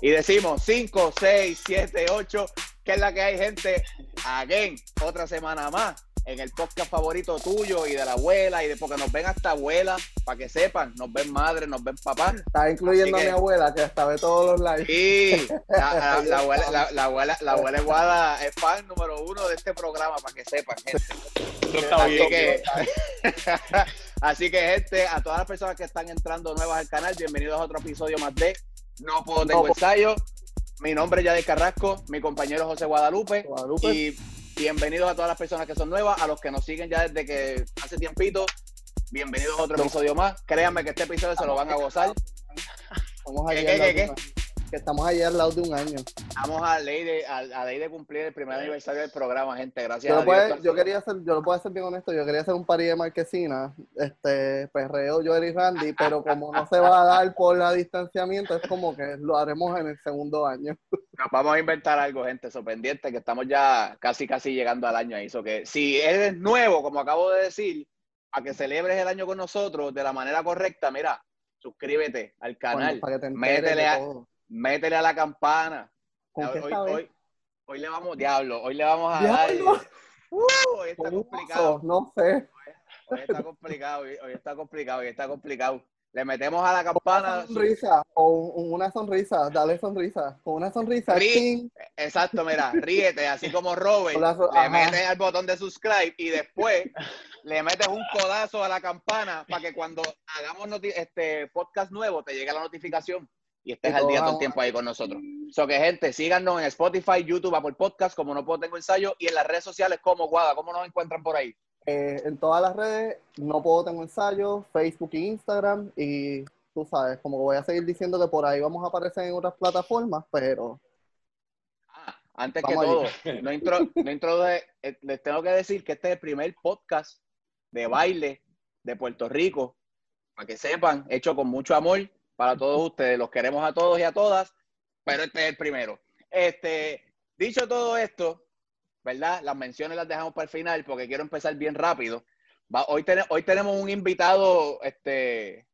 Y decimos 5, 6, 7, 8, que es la que hay, gente. Again, otra semana más en el podcast favorito tuyo y de la abuela y de porque nos ven hasta abuela, para que sepan, nos ven madre, nos ven papá. Está incluyendo a mi abuela que hasta ve todos los lives. Sí, la, la, abuela, la, la, abuela, la abuela Guada es fan número uno de este programa, para que sepan, gente. así, que, así que, gente, a todas las personas que están entrando nuevas al canal, bienvenidos a otro episodio más de No Puedo Tengo Ensayo. Mi nombre es Yadier Carrasco, mi compañero José Guadalupe. Guadalupe. Y bienvenidos a todas las personas que son nuevas, a los que nos siguen ya desde que hace tiempito. Bienvenidos a otro episodio más. Créanme que este episodio se lo van a gozar. Vamos a ¿Qué, qué, qué, que estamos allí al lado de un año. Estamos a ley de, a, ley de cumplir el primer aniversario del programa, gente. Gracias yo a Dios. yo quería hacer, yo lo puedo hacer bien honesto, yo quería hacer un party de marquesina, este, perreo, yo y Randy, pero como no se va a dar por la distanciamiento, es como que lo haremos en el segundo año. vamos a inventar algo, gente, sorprendente, que estamos ya casi, casi llegando al año ahí. que si eres nuevo, como acabo de decir, a que celebres el año con nosotros de la manera correcta, mira, suscríbete al canal, para que te métele a, métele a la campana. ¿Con hoy, qué hoy, hoy, le vamos, diablo, hoy le vamos a dar. Uh, hoy está complicado. No sé. Hoy, está complicado, hoy, está complicado, hoy está complicado. Le metemos a la campana. Una sonrisa, o una sonrisa, dale sonrisa. Con una sonrisa. exacto, mira, ríete, así como Robert. le metes al botón de subscribe y después le metes un codazo a la campana para que cuando hagamos este podcast nuevo te llegue la notificación y estés al día todo el tiempo ahí con nosotros. So que gente, síganos en Spotify, YouTube, Apple Podcast, como no puedo tengo ensayo, y en las redes sociales como Guada, ¿cómo nos encuentran por ahí? Eh, en todas las redes, no puedo tengo ensayo, Facebook e Instagram, y tú sabes, como voy a seguir diciendo que por ahí vamos a aparecer en otras plataformas, pero... Ah, antes que todo, no, intro, no introduje, eh, les tengo que decir que este es el primer podcast de baile de Puerto Rico, para que sepan, hecho con mucho amor para todos ustedes. Los queremos a todos y a todas, pero este es el primero. Este, dicho todo esto, ¿verdad? Las menciones las dejamos para el final porque quiero empezar bien rápido. hoy, hoy tenemos un invitado, este,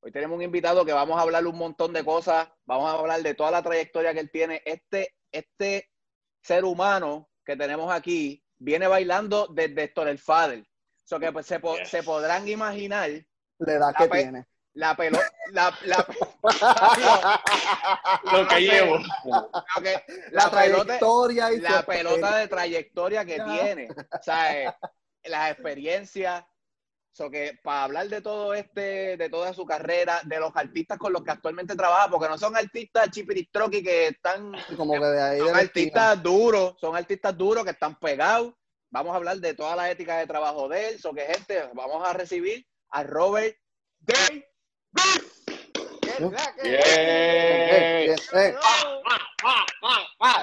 hoy tenemos un invitado que vamos a hablar un montón de cosas, vamos a hablar de toda la trayectoria que él tiene. Este, este ser humano que tenemos aquí viene bailando desde Héctor el Fader. So que pues, se, se podrán imaginar la edad que tiene la pelota, la, la, lo que llevo. la, trayectoria y la pelota de trayectoria que tiene, o sea, eh, las experiencias, so que para hablar de todo este, de toda su carrera, de los artistas con los que actualmente trabaja, porque no son artistas chipiristroqui que están como que de ahí son artistas duros, son artistas duros que están pegados. Vamos a hablar de toda la ética de trabajo de él, so que gente, vamos a recibir a Robert Day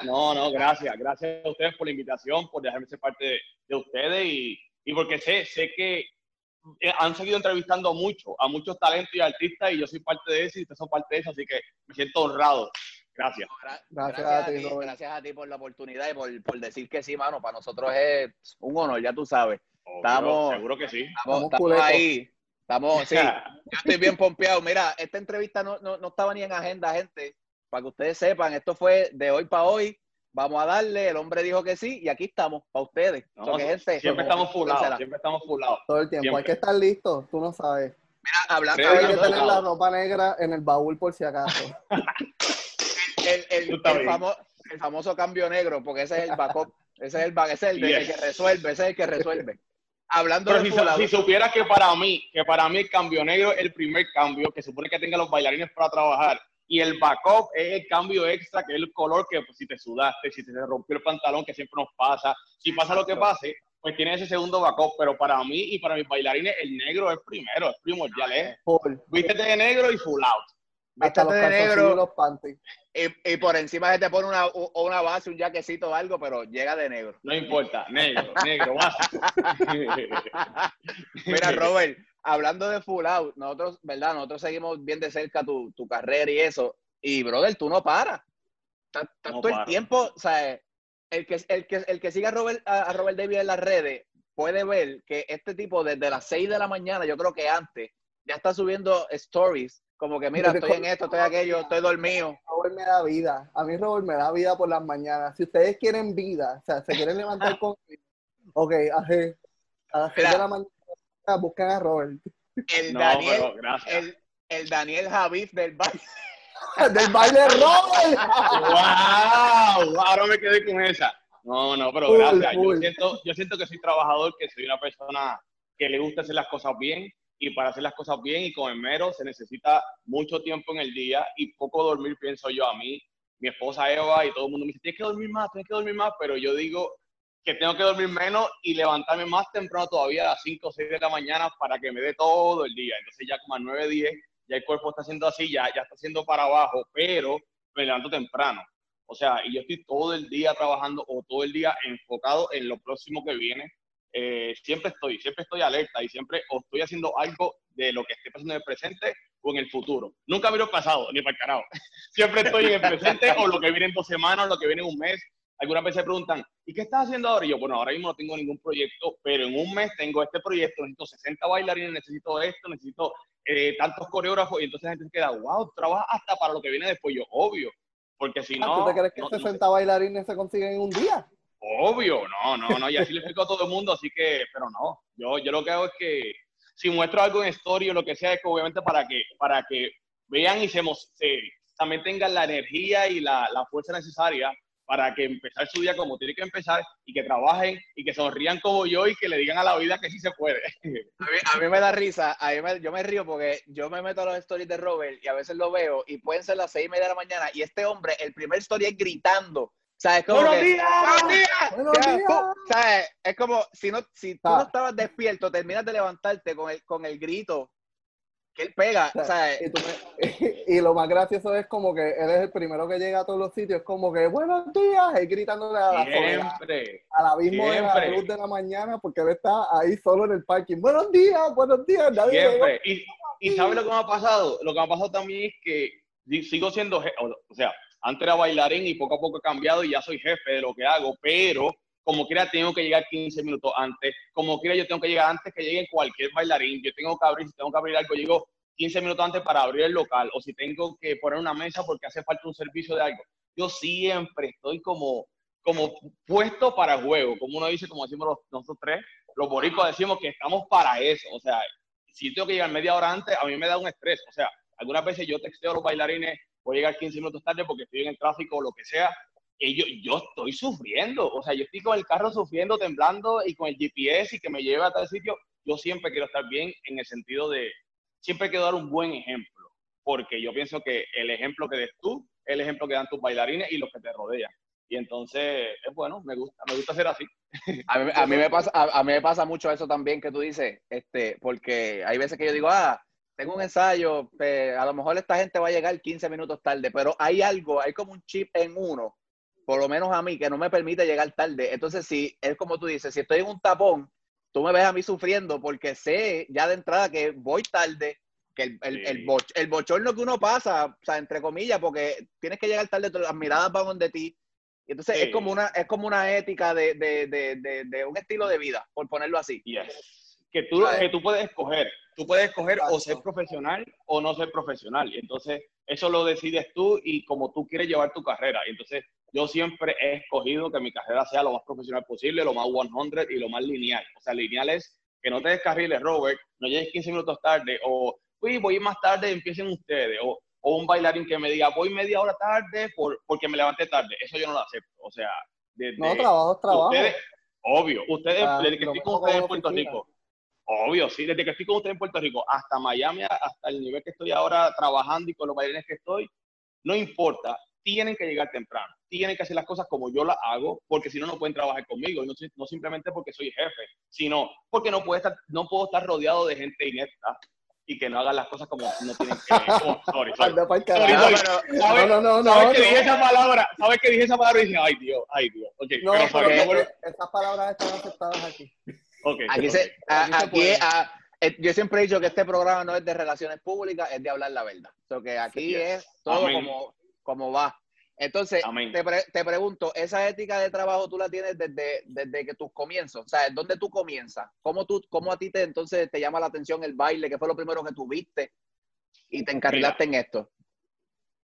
no, no, gracias. Gracias a ustedes por la invitación, por dejarme ser parte de, ustedes y, y, porque sé, sé que eh, han seguido entrevistando mucho, a muchos talentos y artistas y yo soy parte de eso y ustedes son parte de eso, así que me siento honrado. Gracias. Gracias, a, ti, gracias a ti por la oportunidad y por, por, decir que sí, mano. Para nosotros es un honor, ya tú sabes. estamos, seguro que sí. estamos ahí Estamos, sí, yo estoy bien pompeado. Mira, esta entrevista no, no, no, estaba ni en agenda, gente. Para que ustedes sepan, esto fue de hoy para hoy. Vamos a darle, el hombre dijo que sí, y aquí estamos, para ustedes. siempre, estamos fullados, siempre estamos fullados. Todo el tiempo, hay que estar listo, tú no sabes. Mira, hablando, hay que tener la ropa negra en el baúl por si acaso. el, el, el, famoso cambio negro, porque ese es el backup, ese es el, ese es el, el que resuelve, ese es el que resuelve. Hablando de si, si, supieras que para mí, que para mí el cambio negro es el primer cambio, que supone que tenga los bailarines para trabajar, y el backup es el cambio extra, que es el color que pues, si te sudaste, si te rompió el pantalón, que siempre nos pasa, si pasa lo que pase, pues tiene ese segundo backup, pero para mí y para mis bailarines el negro es primero, es primordial, ¿eh? Vístete de negro y full out. Vístete de negro. Los y, y, por encima se te pone una, una base, un jaquecito o algo, pero llega de negro. No importa, negro, negro, base. Mira, Robert, hablando de full out, nosotros, ¿verdad? Nosotros seguimos bien de cerca tu, tu carrera y eso. Y, brother, tú no paras. Estás todo el tiempo, o sea, el que, el que, el que siga a Robert, a Robert David en las redes puede ver que este tipo desde las 6 de la mañana, yo creo que antes, ya está subiendo stories Como que, mira, estoy en esto, estoy aquello, estoy dormido. Robert me da vida. A mí Robert me da vida por las mañanas. Si ustedes quieren vida, o sea, se quieren levantar con... Ok, así, a las 6 de la mañana buscan a Robert. El No, Daniel, el, el Daniel Javif del baile. ¡Del baile Robert! ¡Wow! Ahora me quedé con esa. No, no, pero gracias. Yo siento, yo siento que soy trabajador, que soy una persona que le gusta hacer las cosas bien y para hacer las cosas bien y con el mero se necesita mucho tiempo en el día y poco dormir, pienso yo a mí. Mi esposa Eva y todo el mundo me dice, tienes que dormir más, tienes que dormir más, pero yo digo que tengo que dormir menos y levantarme más temprano todavía a las 5 o 6 de la mañana para que me dé todo el día. Entonces ya como a 9, 10, ya el cuerpo está haciendo así, ya, ya está haciendo para abajo, pero me levanto temprano. O sea, y yo estoy todo el día trabajando o todo el día enfocado en lo próximo que viene. Eh, siempre estoy, siempre estoy alerta y siempre o estoy haciendo algo de lo que esté pasando en el presente o en el futuro. Nunca miro el pasado, ni para el carajo. Siempre estoy en el presente o lo que viene en dos semanas, o lo que viene en un mes. Algunas veces preguntan, ¿y qué estás haciendo ahora? Y yo, bueno, ahora mismo no tengo ningún proyecto, pero en un mes tengo este proyecto, necesito 60 bailarines, necesito esto, necesito eh, tantos coreógrafos, y entonces la gente se queda, wow, trabajas hasta para lo que viene después. Yo, obvio, porque si no... ¿Tú te crees que no- no 60 bailarines se consiguen en un día? Obvio, no, no, no, y así le explico a todo el mundo, así que, pero no, yo, yo lo que hago es que si muestro algo en story o lo que sea, es que obviamente para que, para que vean y se, se- también tengan la energía y la, la fuerza necesaria para que empezar su día como tiene que empezar y que trabajen y que sonrían como yo y que le digan a la vida que sí se puede. A mí, a mí me da risa, a mí me- yo me río porque yo me meto a los stories de Robert y a veces lo veo y pueden ser las seis y media de la mañana y este hombre, el primer story es gritando. O sea, es como ¡Buenos que, días! ¡Buenos días! ¡Buenos días! sea, es como si no, si tú Ah. no estabas despierto, terminas de levantarte con el, con el grito que él pega. O sea, Y, tú me- y lo más gracioso es como que él es el primero que llega a todos los sitios, como que buenos días, y gritándole a la Siempre. al abismo de la siempre. luz de la mañana, porque él está ahí solo en el parking. Buenos días, buenos días, nadie. Siempre. Y, y ¿sabes lo que me ha pasado? Lo que me ha pasado también es que sigo siendo, o sea, antes era bailarín y poco a poco he cambiado y ya soy jefe de lo que hago, pero como quiera tengo que llegar 15 minutos antes, como quiera yo tengo que llegar antes que llegue cualquier bailarín, yo tengo que abrir, si tengo que abrir algo, llego 15 minutos antes para abrir el local, o si tengo que poner una mesa porque hace falta un servicio de algo. Yo siempre estoy como, como puesto para juego, como uno dice, como decimos los- nosotros tres, los boricuas decimos que estamos para eso, o sea, si tengo que llegar media hora antes, a mí me da un estrés. O sea, algunas veces yo texteo a los bailarines, voy a llegar 15 minutos tarde porque estoy en el tráfico o lo que sea, y yo, yo estoy sufriendo. O sea, yo estoy con el carro sufriendo, temblando y con el GPS y que me lleve a tal sitio. Yo siempre quiero estar bien en el sentido de, siempre quiero dar un buen ejemplo, porque yo pienso que el ejemplo que des tú es el ejemplo que dan tus bailarines y los que te rodean. Y entonces, es bueno, me gusta, me gusta ser así. A mí, a mí me pasa, a, a mí me pasa mucho eso también que tú dices, este, porque hay veces que yo digo, ah, tengo un ensayo, eh, a lo mejor esta gente va a llegar 15 minutos tarde, pero hay algo, hay como un chip en uno, por lo menos a mí, que no me permite llegar tarde. Entonces, si es como tú dices, si estoy en un tapón, tú me ves a mí sufriendo porque sé ya de entrada que voy tarde, que el, el, el, boch- el bochorno que uno pasa, o sea, entre comillas, porque tienes que llegar tarde, las miradas van donde ti. Entonces Sí. es como una, es como una ética de, de, de, de, un estilo de vida, por ponerlo así. Yes. Que tú, que tú puedes escoger. Tú puedes escoger o ser profesional o no ser profesional. Y entonces, eso lo decides tú y como tú quieres llevar tu carrera. Y entonces, yo siempre he escogido que mi carrera sea lo más profesional posible, lo más 100 y lo más lineal. O sea, lineal es que no te descarriles, Robert, no llegues 15 minutos tarde o, uy, voy más tarde, empiecen ustedes. O, o un bailarín que me diga, voy media hora tarde por, porque me levanté tarde. Eso yo no lo acepto. O sea, desde, No, trabajo trabajo. Ustedes, obvio, ustedes, Ah, desde que estoy con ustedes en Puerto. Rico, obvio, sí, desde que estoy con ustedes en Puerto Rico hasta Miami, hasta el nivel que estoy ahora trabajando y con los bailarines que estoy, no importa, tienen que llegar temprano, tienen que hacer las cosas como yo las hago, porque si no, no pueden trabajar conmigo, y no, no simplemente porque soy jefe, sino porque no, puedo estar, no puedo estar rodeado de gente inepta y que no hagan las cosas como no tienen que. oh, sorry, sorry. Anda pa'l Sorry, carajo. sorry. pero- ¿Sabes, No, no, no, sabes no, que no. dije esa palabra? ¿Sabes que dije esa palabra y dije, ay Dios, ay Dios? Ok, No, pero pero no vuelvo- eh, esas palabras están aceptadas aquí. Ok, Aquí se, a- Aquí se a- eh, yo siempre he dicho que este programa no es de relaciones públicas, es de hablar la verdad. O sea, que aquí es todo Amén. como, como va. Entonces, te, pre- te pregunto, ¿esa ética de trabajo tú la tienes desde, desde que tus comienzos? O sea, ¿dónde tú comienzas? ¿Cómo, tú, ¿Cómo a ti te, entonces te llama la atención el baile? ¿Qué fue lo primero que tú viste? y te encarrilaste en esto?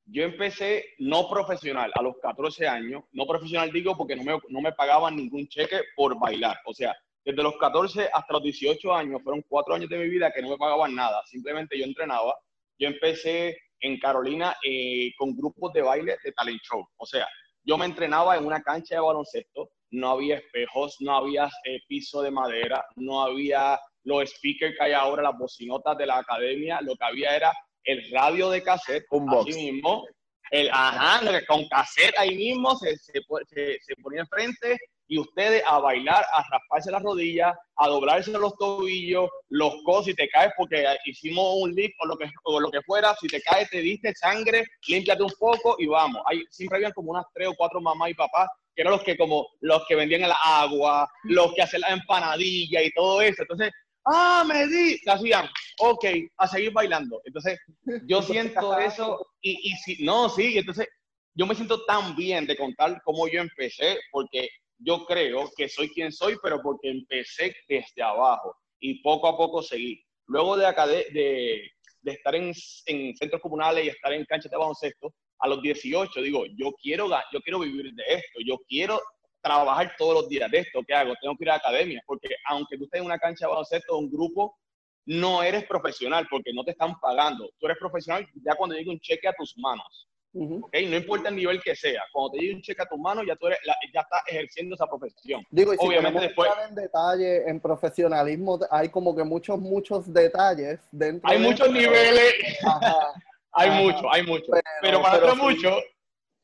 Yo empecé no profesional a los 14 años. No profesional digo porque no me, no me pagaban ningún cheque por bailar. O sea, desde los 14 hasta los 18 años, fueron cuatro años de mi vida que no me pagaban nada. Simplemente yo entrenaba. Yo empecé en Carolina eh, con grupos de baile de talent show. O sea, yo me entrenaba en una cancha de baloncesto, no había espejos, no había eh, piso de madera, no había los speakers que hay ahora, las bocinotas de la academia, lo que había era el radio de cassette, Un así mismo, el, ajá, con cassette ahí mismo se, se, se, se ponía enfrente y ustedes a bailar, a rasparse las rodillas, a doblarse los tobillos, los codos, si te caes porque hicimos un lift o lo que, o lo que fuera, si te caes, te diste sangre, límpiate un poco y vamos. Hay, siempre habían como unas tres o cuatro mamás y papás que eran los que como los que vendían el agua, los que hacían la empanadilla y todo eso. Entonces, ah, me di, hacían, ok, a seguir bailando. Entonces, yo siento eso y, y si, no, sí, entonces yo me siento tan bien de contar cómo yo empecé, porque yo creo que soy quien soy, pero porque empecé desde abajo y poco a poco seguí. Luego de, acá de, de, de estar en, en, centros comunales y estar en canchas de baloncesto, a los 18 digo, yo quiero, yo quiero vivir de esto, yo quiero trabajar todos los días de esto. ¿Qué hago? Tengo que ir a la academia, porque aunque tú estés en una cancha de baloncesto, un grupo, no eres profesional porque no te están pagando. Tú eres profesional ya cuando llegue un cheque a tus manos. Uh -huh. ¿okay? No importa el nivel que sea, cuando te llegue un cheque a tus manos, ya tú eres, la, ya estás ejerciendo esa profesión. Digo, y si Obviamente después. En detalle, en profesionalismo, hay como que muchos, muchos detalles dentro. Hay de muchos niveles. Ajá, hay ajá. mucho, hay mucho. Pero, Pero- para pero sí. mucho,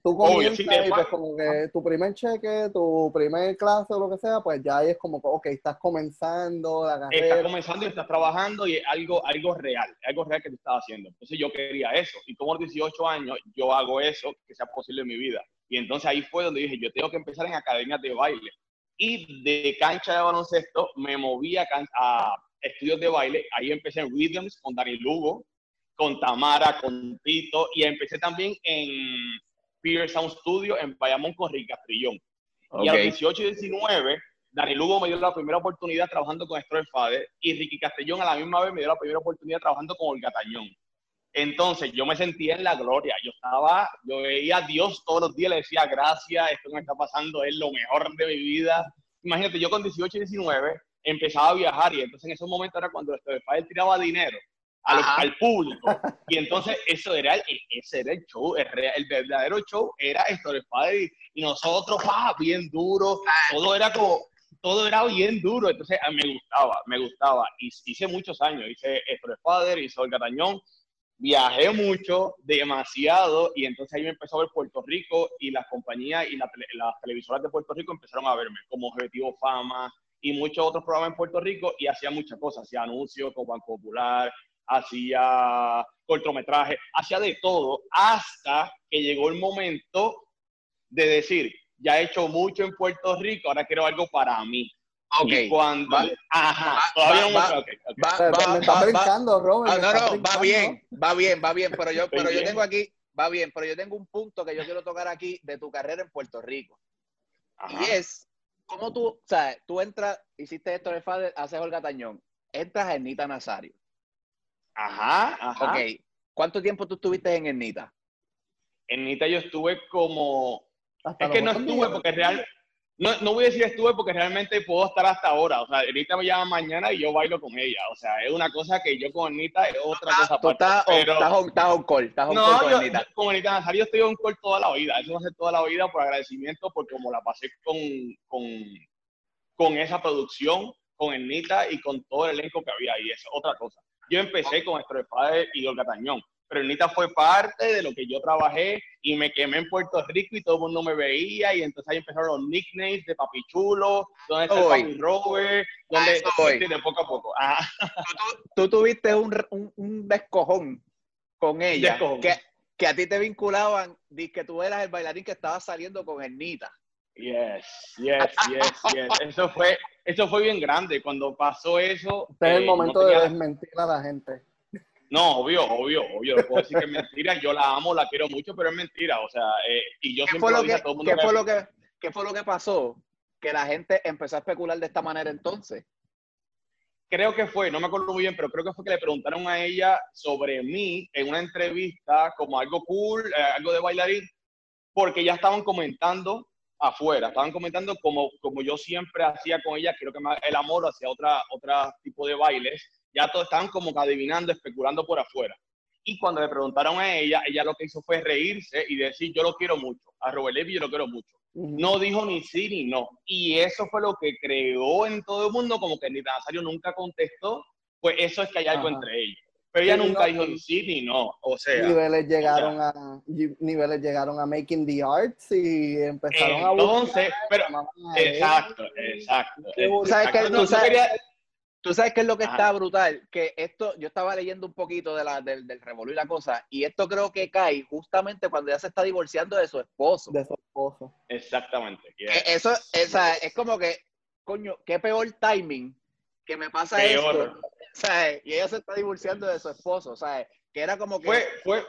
Tú comienzas sí, y pues como que tu primer cheque, tu primer clase o lo que sea, pues ya ahí es como que, ok, estás comenzando la estás carrera. comenzando y estás trabajando y es algo, algo real, algo real que tú estás haciendo. Entonces yo quería eso. Y como a los 18 años yo hago eso que sea posible en mi vida. Y entonces ahí fue donde dije, yo tengo que empezar en academias de baile. Y de cancha de baloncesto me moví a, a estudios de baile. Ahí empecé en Rhythms con Dani Lugo, con Tamara, con Tito. Y empecé también en Peer Sound Studio en Bayamón con Rick Castrillón. Y a los Ok. 18 y 19, Dani Lugo me dio la primera oportunidad trabajando con Stroll Fader y Ricky Castellón a la misma vez me dio la primera oportunidad trabajando con Olga Tañón. Entonces yo me sentía en la gloria. Yo estaba, yo veía a Dios todos los días, le decía gracias, esto que me está pasando es lo mejor de mi vida. Imagínate, yo con 18 y 19 empezaba a viajar y entonces en esos momentos era cuando Stroll Fader tiraba dinero los- al público. Y entonces eso era el, ese era el show, el, el verdadero show era Stroll Fader y, nosotros, ¡ah! bien duro, todo era como, todo era bien duro, entonces me gustaba, me gustaba. Y hice muchos años, hice Stroll Fader, hice Olga Tañón, viajé mucho, demasiado, y entonces ahí me empezó a ver Puerto Rico y las compañías y la las televisoras de Puerto Rico empezaron a verme como Objetivo Fama y muchos otros programas en Puerto Rico. Y hacía muchas cosas, hacía anuncios con Banco Popular, hacía cortometraje, hacía de todo hasta que llegó el momento de decir, ya he hecho mucho en Puerto Rico, ahora quiero algo para mí. Ok. Y cuando, Va- ajá, va- todavía va- no va- me- ok, ok. Va, va- me está va- va- brincando, Robert. Ah, no, no, va bien, va bien, va bien, pero yo, pero yo bien. tengo aquí, va bien, pero yo tengo un punto que yo quiero tocar aquí de tu carrera en Puerto Rico. Ajá. Y es, ¿cómo tú, o sea, tú entras, hiciste esto de Fader, haces Olga Tañón, entras a Ernita Nazario. Ajá, ajá. Ok, ¿cuánto tiempo tú estuviste en Ernita? En yo estuve como Hasta Es que no estuve días. porque real, no, no voy a decir estuve porque realmente puedo estar hasta ahora. O sea, Anita me llama mañana y yo bailo con ella. O sea, es una cosa que yo con Anita es otra cosa Tú estás, Pero- estás, on, estás on call, estás on call no, con yo, Ernita. con Anita Nazario estoy en call toda la vida. Eso va a ser toda la vida por agradecimiento, porque como la pasé con, con, con esa producción, con Ernita y con todo el elenco que había ahí. Es otra cosa. Yo empecé con Estro Padre y Olga Tañón, pero Ernita fue parte de lo que yo trabajé y me quemé en Puerto Rico y todo el mundo me veía y entonces ahí empezaron los nicknames de Papi Chulo, donde está el. Papi Robert, donde de poco a poco. Tú tuviste un, un, un descojón con ella, Descojón. Que, que a ti te vinculaban, que tú eras el bailarín que estaba saliendo con Ernita. Yes, yes, yes, yes. Eso fue, eso fue bien grande. Cuando pasó eso. Este es el eh, momento no de desmentir a la gente. No, obvio, obvio, obvio. Puedo decir que es mentira. Yo la amo, la quiero mucho, pero es mentira. O sea, eh, y yo ¿Qué siempre fue, lo dije que, a todo el mundo. qué que- fue lo que, qué fue lo que pasó? Que la gente empezó a especular de esta manera entonces. creo que fue, no me acuerdo muy bien, pero creo que fue que le preguntaron a ella sobre mí en una entrevista como algo cool, eh, algo de bailarín, porque ya estaban comentando afuera, estaban comentando como, como yo siempre hacía con ella, creo que el amor hacia otra, otra tipo de bailes, ya todos estaban como adivinando, especulando por afuera. Y cuando le preguntaron a ella, ella lo que hizo fue reírse y decir, yo lo quiero mucho, a Robert Levy yo lo quiero mucho. No dijo ni sí ni no. Y eso fue lo que creó en todo el mundo, como que ni Nazario nunca contestó, pues eso es que hay algo entre ellos. Pero ella nunca dijo ni no. O sea, niveles llegaron a niveles llegaron a making the arts y empezaron a Entonces, pero exacto, exacto. ¿Sabes que tú sabes, Tú sabes qué es lo que está brutal, que esto, yo estaba leyendo un poquito de la, del, del revolú y la cosa, y esto creo que cae justamente cuando ella se está divorciando de su esposo. De su esposo. Exactamente. Eso, esa, es como que, coño, qué peor timing que me pasa esto. Y ella se está divorciando de su esposo, ¿sabes? Que era como que... Fue, fue,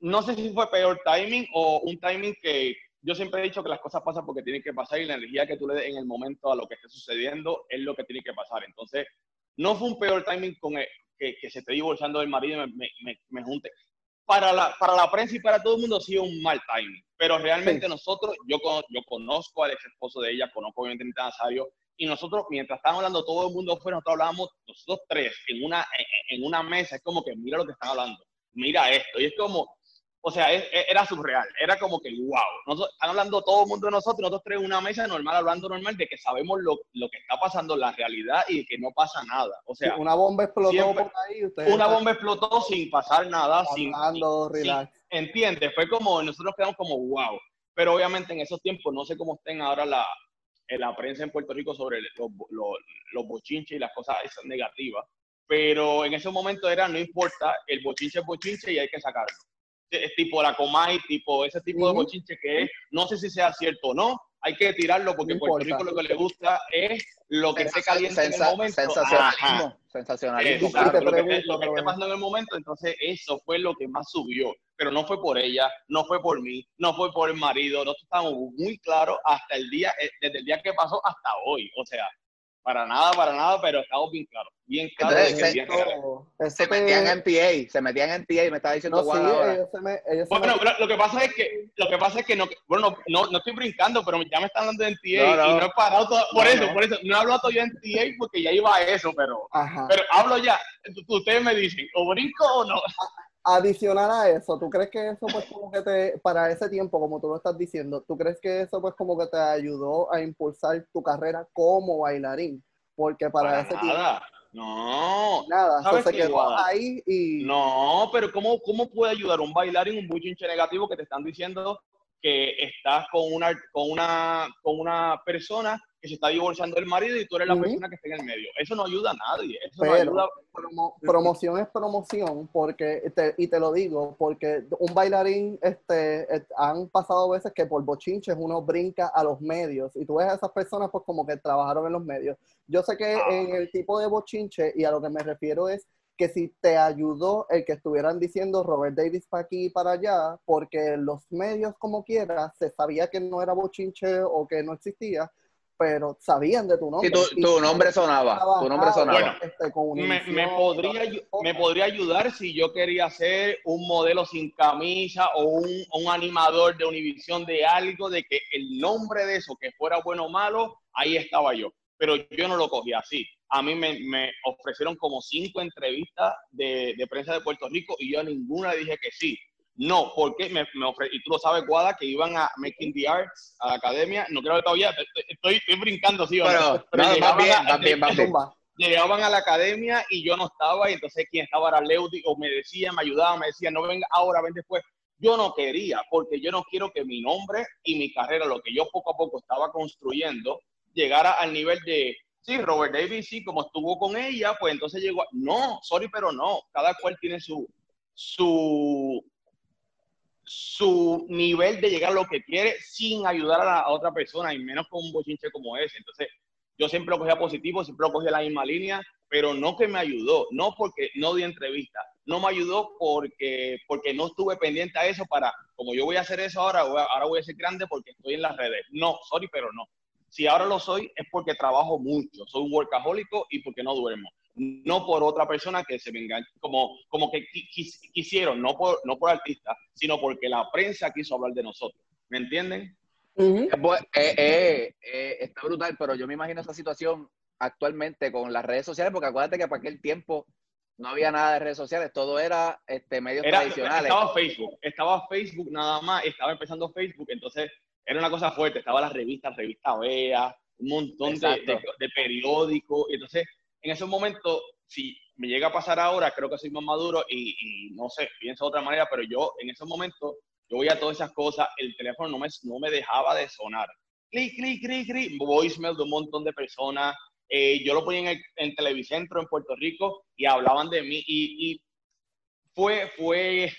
no sé si fue peor timing o un timing que yo siempre he dicho que las cosas pasan porque tienen que pasar y la energía que tú le des en el momento a lo que esté sucediendo es lo que tiene que pasar. Entonces, no fue un peor timing con que, que, se esté divorciando del marido y me, me, me, junte. Para la, para la prensa y para todo el mundo ha sido un mal timing, pero realmente nosotros, yo, yo conozco al ex esposo de ella, conozco obviamente a Nazario, y nosotros, mientras estábamos hablando todo el mundo fuera, nosotros hablábamos, nosotros tres, en una, en, una mesa, es como que mira lo que están hablando, mira esto, y es como, o sea, era surreal, era como que, wow, nosotros, están hablando todo el mundo de nosotros, nosotros tres en una mesa normal, hablando normal, de que sabemos lo, lo, que está pasando la realidad y de que no pasa nada. O sea, una bomba explotó por ahí. Una bomba explotó sin pasar nada, hablando, sin, relax. ¿Entiendes? Fue como, nosotros quedamos como, wow. Pero obviamente en esos tiempos, no sé cómo estén ahora la, la prensa en Puerto Rico sobre los, los, los bochinches y las cosas esas negativas, pero en ese momento era, no importa, el bochinche es bochinche y hay que sacarlo. Es tipo la Comay, tipo ese tipo de bochinche que es, no sé si sea cierto o no, hay que tirarlo porque Puerto Rico lo que le gusta es lo que se calienta en el momento. Sensacionalismo. Sensacionalismo. lo, que, lo que esté pasando en el momento, entonces eso fue lo que más subió. Pero no fue por ella, no fue por mí, no fue por el marido. Nosotros estamos muy claros hasta el día, eh, desde el día que pasó hasta hoy. O sea, para nada, para nada, pero estamos bien claros. Bien claros de que se, se metían en PA, se metían en PA y me estaba diciendo no, sí, ellos se me, ellos Bueno, lo, que pasa es que, lo que pasa es que no, bueno, no, no estoy brincando, pero ya me están hablando de NTA y no he parado todo, por eso, por eso, no he hablado todavía en NTA porque ya iba a eso, pero, pero hablo ya, ustedes me dicen, o brinco o no adicional a eso, ¿tú crees que eso pues como que te, para ese tiempo, como tú lo estás diciendo, ¿tú crees que eso pues como que te ayudó a impulsar tu carrera como bailarín? Porque para, ese tiempo... No. Nada, ¿Sabes se quedó ahí y... No, pero ¿cómo, ¿cómo puede ayudar un bailarín, un buchinche negativo que te están diciendo que estás con una, con una, con una persona que se está divorciando del marido y tú eres la persona que está en el medio. Eso no ayuda a nadie. Eso no ayuda. promoción es promoción, porque, y te lo digo, porque un bailarín, este, han pasado veces que por bochinches uno brinca a los medios y tú ves a esas personas pues como que trabajaron en los medios. Yo sé que ah. en el tipo de bochinche, y a lo que me refiero es que si te ayudó el que estuvieran diciendo Robert Davis para aquí y para allá, porque los medios como quiera se sabía que no era bochinche o que no existía, pero sabían de tu nombre. Sí, tu, nombre sonaba, tu nombre sonaba. Este, me, podría, me podría ayudar si yo quería ser un modelo sin camisa o un, un animador de Univisión de algo, de que el nombre de eso, que fuera bueno o malo, ahí estaba yo. Pero yo no lo cogí así a mí me, me ofrecieron como cinco entrevistas de, de, prensa de Puerto Rico y yo a ninguna dije que sí. No, porque me, me y tú lo sabes, Guada, que iban a Making the Arts, a la academia, no creo que todavía, estoy, estoy brincando, sí, pero, pero no, bien, bien, bien. llegaban a la academia y yo no estaba, y entonces quien estaba era Leudi, o me decía, me ayudaba, me decía, no venga ahora, ven después. Yo no quería, porque yo no quiero que mi nombre y mi carrera, lo que yo poco a poco estaba construyendo, llegara al nivel de sí, Robert Davis, sí, como estuvo con ella, pues entonces llegó, a... no, sorry, pero no, cada cual tiene su, su, su nivel de llegar a lo que quiere sin ayudar a, la, otra persona, y menos con un bochinche como ese. Entonces, yo siempre lo cogía positivo, siempre lo cogía la misma línea, pero no que me ayudó, no porque no di entrevista, no me ayudó porque, porque no estuve pendiente a eso para, como yo voy a hacer eso ahora, ahora voy a ser grande porque estoy en las redes. No, sorry, pero no. Si ahora lo soy es porque trabajo mucho, soy un workahólico y porque no duermo. No por otra persona que se venga, como, como que quisieron, no por, no por artistas, sino porque la prensa quiso hablar de nosotros. ¿Me entienden? Eh, eh, eh, está brutal, pero yo me imagino esa situación actualmente con las redes sociales, porque acuérdate que para aquel tiempo no había nada de redes sociales, todo era este, medios tradicionales. Estaba Facebook, estaba Facebook nada más, estaba empezando Facebook, entonces era una cosa fuerte, estaba las revistas, revista Vea, un montón de, de, periódicos, y entonces en esos momentos, si me llega a pasar ahora, creo que soy más maduro y, no sé, pienso de otra manera, pero yo en esos momentos, yo voy a todas esas cosas, el teléfono no me, no me dejaba de sonar. Clic, clic, clic, clic, voicemail de un montón de personas, eh, yo lo ponía en, el, en Televicentro en Puerto Rico y hablaban de mí y, fue, fue,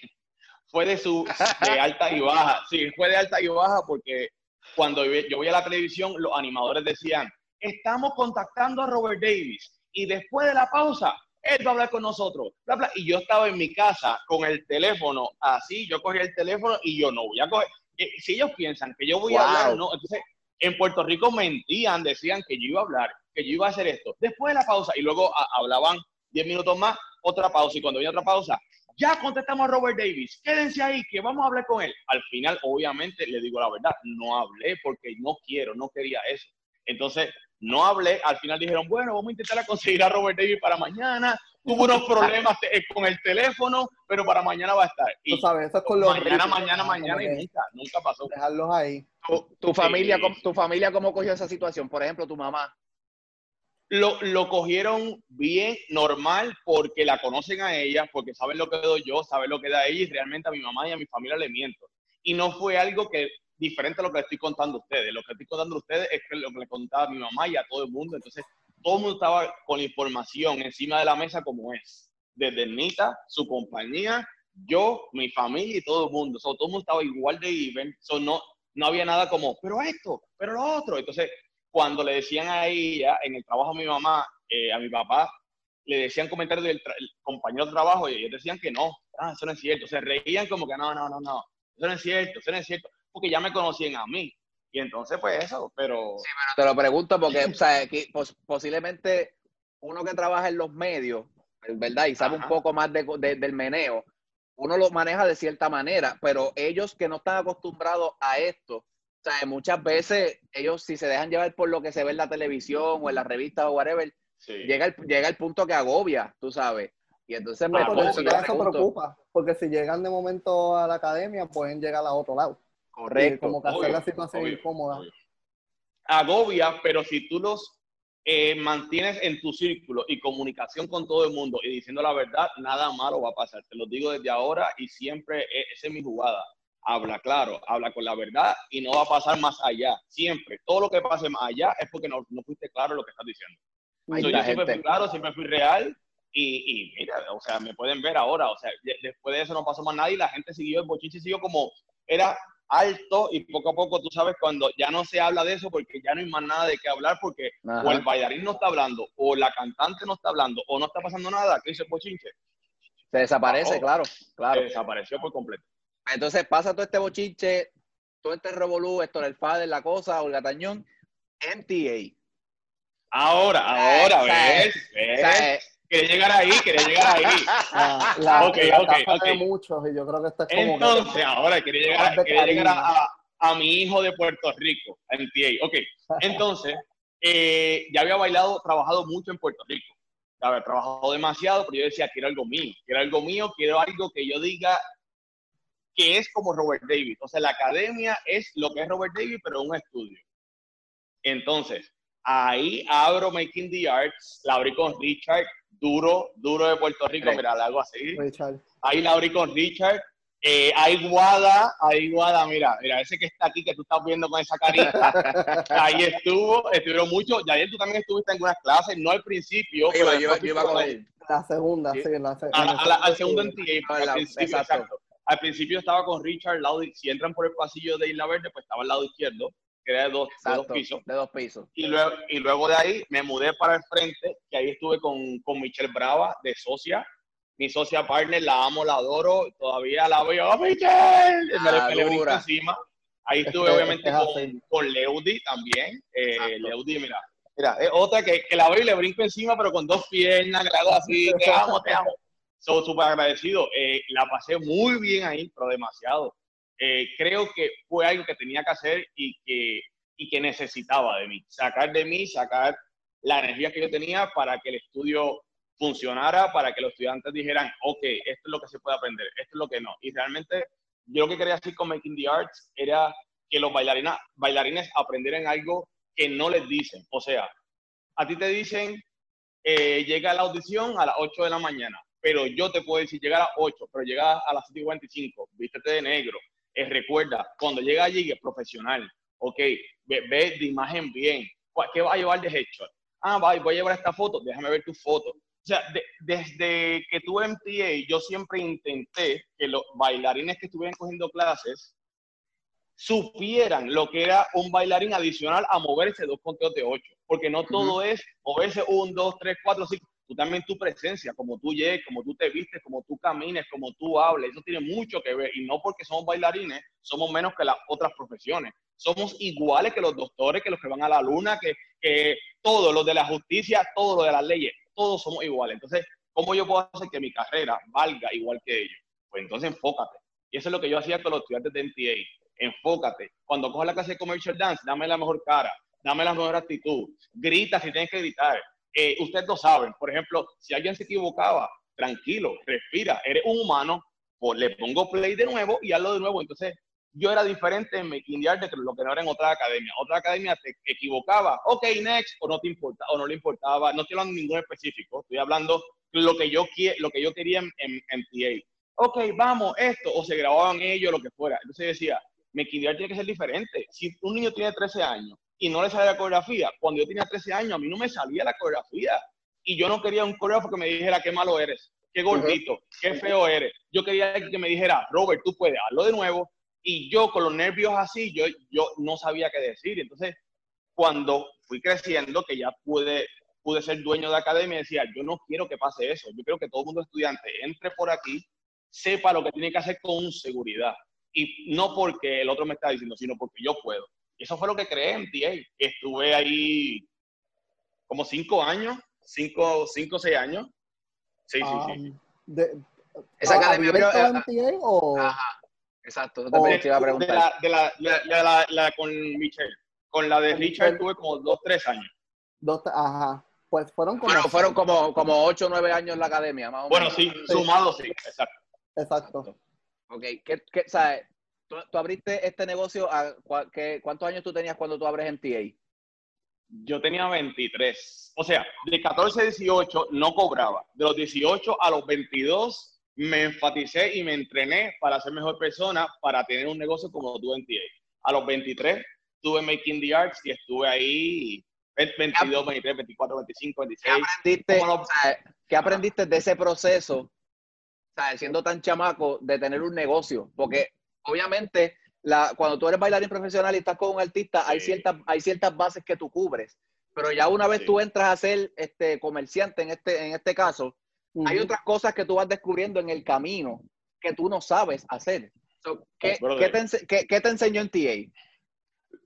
fue de su de alta y baja. Sí, fue de alta y baja porque cuando yo voy a la televisión, los animadores decían, estamos contactando a Robert Davis y después de la pausa, él va a hablar con nosotros. Y yo estaba en mi casa con el teléfono así, yo cogí el teléfono y yo no voy a coger. Eh, si ellos piensan que yo voy a hablar, no. Entonces, en Puerto Rico mentían, decían que yo iba a hablar que yo iba a hacer esto. Después de la pausa, y luego hablaban 10 minutos más, otra pausa, y cuando había otra pausa, ya contestamos a Robert Davis, quédense ahí, que vamos a hablar con él. Al final, obviamente, le digo la verdad, no hablé porque no quiero, no quería eso. Entonces, no hablé, al final dijeron, bueno, vamos a intentar conseguir a Robert Davis para mañana. Tuvo unos problemas eh, con el teléfono, pero para mañana va a estar. Y Tú sabes, eso es con los mañana, mañana, mañana, y nunca, nunca pasó. Dejarlos ahí. Tu, familia, ¿Tu familia cómo cogió esa situación? Por ejemplo, tu mamá lo, lo, cogieron bien, normal, porque la conocen a ella, porque saben lo que doy yo, saben lo que da ella, y realmente a mi mamá y a mi familia le miento. Y no fue algo que diferente a lo que le estoy contando a ustedes. Lo que estoy contando a ustedes es lo que le contaba a mi mamá y a todo el mundo. Entonces, todo el mundo estaba con información encima de la mesa como es. Desde Nita, su compañía, yo, mi familia y todo el mundo. todo el mundo estaba igual de even. no, no había nada como, pero esto, pero lo otro. Entonces, cuando le decían a ella, en el trabajo a mi mamá, eh, a mi papá, le decían comentarios del compañero de trabajo y ellos decían que no, ah, eso no es cierto. Se reían como que no, no, no, no, eso no es cierto, eso no es cierto, porque ya me conocían a mí. Y entonces, pues eso, pero... Sí, pero te lo pregunto porque, o sea, que, posiblemente uno que trabaja en los medios, ¿verdad? Y sabe un poco más del meneo, uno lo maneja de cierta manera, pero ellos que no están acostumbrados a esto, o sea, muchas veces ellos, si se dejan llevar por lo que se ve en la televisión o en las revistas o whatever, llega, el, llega el punto que agobia, tú sabes. Y entonces me, ah, eso, preocupa, porque si llegan de momento a la academia, pueden llegar a otro lado. Correcto. como que hacer la situación incómoda. Agobia, pero si tú los eh, mantienes en tu círculo y comunicación con todo el mundo y diciendo la verdad, nada malo va a pasar. Te lo digo desde ahora y siempre, e, esa es mi jugada habla claro, habla con la verdad y no va a pasar más allá. Siempre, todo lo que pase más allá es porque no, no fuiste claro lo que estás diciendo. yo siempre fui claro, siempre fui real y, y, mira, o sea, me pueden ver ahora, o sea, después de eso no pasó más nada y la gente siguió, el bochinche siguió como, era alto y poco a poco tú sabes cuando ya no se habla de eso porque ya no hay más nada de qué hablar porque o el bailarín no está hablando o la cantante no está hablando o no está pasando nada, ¿qué dice el bochinche? Se desaparece, claro, claro. Se desapareció por completo. Entonces pasa todo este bochinche, todo este revolú, esto el Fader, la cosa, Olga Tañón, MTA. Ahora, ahora, ¿ves? ¿ves? Quería llegar ahí, quería llegar ahí. Ah, la, ok, la ok, ok. muchos y yo creo que esto es como Entonces, ahora quería llegar, quería llegar a, a, mi hijo de Puerto Rico, a MTA. Ok, entonces, eh, ya había bailado, trabajado mucho en Puerto Rico. Había trabajado demasiado, pero yo decía, quiero algo mío, quiero algo mío, quiero algo que yo diga, que es como Robert David. O sea, la academia es lo que es Robert David, pero un estudio. Entonces, ahí abro Making the Arts, la abrí con Richard, duro, duro de Puerto Rico, mira, la hago así. Ahí la abrí con Richard. Eh, hay Guada, hay Guada, mira, mira, ese que está aquí, que tú estás viendo con esa carita, ahí estuvo, estuvieron mucho, Yael, tú también estuviste en algunas clases, no al principio, pero yo, iba con él. La segunda, sí, la, al segundo en al principio, exacto al principio estaba con Richard, lado, si entran por el pasillo de Isla Verde, pues estaba al lado izquierdo, que era de dos, pisos. De dos pisos. Y luego, y luego de ahí me mudé para el frente, que ahí estuve con, con Michelle Brava, de socia. Mi socia partner, la amo, la adoro, todavía la veo, ¡Oh, Michelle! me, le brinco encima. Ahí estuve obviamente con, con, Leudi también. Eh, Leudi, mira, Mira, es otra que, que la veo y le brinco encima, pero con dos piernas, que hago así, te amo, te amo. Soy súper agradecido. Eh, la pasé muy bien ahí, pero demasiado. Eh, creo que fue algo que tenía que hacer y que, y que necesitaba de mí. Sacar de mí, sacar la energía que yo tenía para que el estudio funcionara, para que los estudiantes dijeran, ok, esto es lo que se puede aprender, esto es lo que no. Y realmente yo lo que quería hacer con Making the Arts era que los bailarines, bailarines aprendieran algo que no les dicen. O sea, a ti te dicen, eh, llega la audición a las 8 de la mañana, pero yo te puedo decir, llega a las 8, pero llega a las 7.45, vístete de negro. Eh, recuerda, cuando llega allí es profesional, ok, ve, ve, de imagen bien. ¿Qué va a llevar de headshot? Ah, voy a llevar esta foto, déjame ver tu foto. O sea, desde que tuve MTA, yo siempre intenté que los bailarines que estuvieran cogiendo clases supieran lo que era un bailarín adicional a moverse dos conteos de ocho. Porque no todo es moverse un, dos, tres, cuatro, cinco. Tú también tu presencia, como tú llegues, como tú te vistes, como tú camines, como tú hables, eso tiene mucho que ver. Y no porque somos bailarines, somos menos que las otras profesiones. Somos iguales que los doctores, que los que van a la luna, que, que todos, los de la justicia, todos los de las leyes, todos somos iguales. Entonces, ¿cómo yo puedo hacer que mi carrera valga igual que ellos? Pues entonces enfócate. Y eso es lo que yo hacía con los estudiantes de NTA enfócate. Cuando cojas la clase de commercial dance, dame la mejor cara, dame la mejor actitud, grita si tienes que gritar. Eh, ustedes lo saben, por ejemplo, si alguien se equivocaba, tranquilo, respira, eres un humano, pues le pongo play de nuevo y hazlo de nuevo. Entonces, yo era diferente en Making the Art de lo que no era en otra academia. Otra academia te equivocaba, ok, next, o no te importa, o no le importaba, no estoy hablando de ningún específico, estoy hablando lo que yo, lo que yo quería en, en, en TA. Ok, vamos, esto, o se grababan ellos, lo que fuera. Entonces decía, Mequidiar tiene que ser diferente. Si un niño tiene 13 años y no le sale la coreografía, cuando yo tenía 13 años a mí no me salía la coreografía. Y yo no quería un coreógrafo que me dijera qué malo eres, qué gordito, qué feo eres. Yo quería que me dijera, Robert, tú puedes, hazlo de nuevo. Y yo con los nervios así, yo, yo no sabía qué decir. Entonces, cuando fui creciendo, que ya pude, pude ser dueño de academia, decía, yo no quiero que pase eso. Yo quiero que todo el mundo estudiante entre por aquí, sepa lo que tiene que hacer con seguridad y no porque el otro me está diciendo, sino porque yo puedo. Eso fue lo que creé en TA. Estuve ahí como cinco años, cinco, cinco seis años. Sí, sí, sí. De, ¿Esa academia pero, en TA o...? Ajá, exacto. O, de, iba a preguntar. De, la, de la, la, la, la, con Michelle. Con la de Richard tuve como dos, tres años. Dos, ajá. Pues fueron como... Bueno, fueron como, como ocho o nueve años en la academia, más o menos. Bueno, sí, sumado sí, exacto. Exacto. Ok, ¿qué, qué, sabes? ¿Tú, ¿Tú, abriste este negocio, a, qué, ¿cuántos años tú tenías cuando tú abres MTA? Yo tenía 23. O sea, de 14 a 18 no cobraba. De los 18 a los 22 me enfaticé y me entrené para ser mejor persona, para tener un negocio como tú en TA. A los 23 tuve Making the Arts y estuve ahí 22, 23, 24, 25, 26. ¿Qué aprendiste, ¿qué aprendiste de ese proceso siendo tan chamaco, de tener un negocio, porque obviamente la, cuando tú eres bailarín profesional y estás con un artista, hay, ciertas, hay ciertas bases que tú cubres, pero ya una vez tú entras a ser este, comerciante en este, en este caso, hay otras cosas que tú vas descubriendo en el camino que tú no sabes hacer. ¿qué, ¿qué, te, qué, ¿qué, te, enseñó en TA?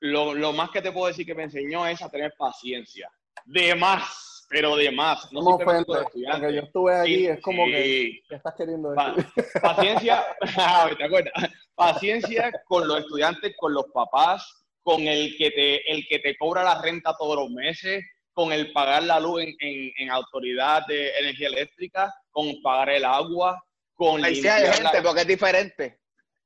Lo, lo más que te puedo decir que me enseñó es a tener paciencia. De más pero de más. No fue porque yo estuve allí, es como que, estás queriendo decir? paciencia, ah, ¿te acuerdas? Paciencia con los estudiantes, con los papás, con el que te, el que te cobra la renta todos los meses, con el pagar la luz en, en, en autoridad de energía eléctrica, con pagar el agua, con Ahí sí hay gente, porque es diferente.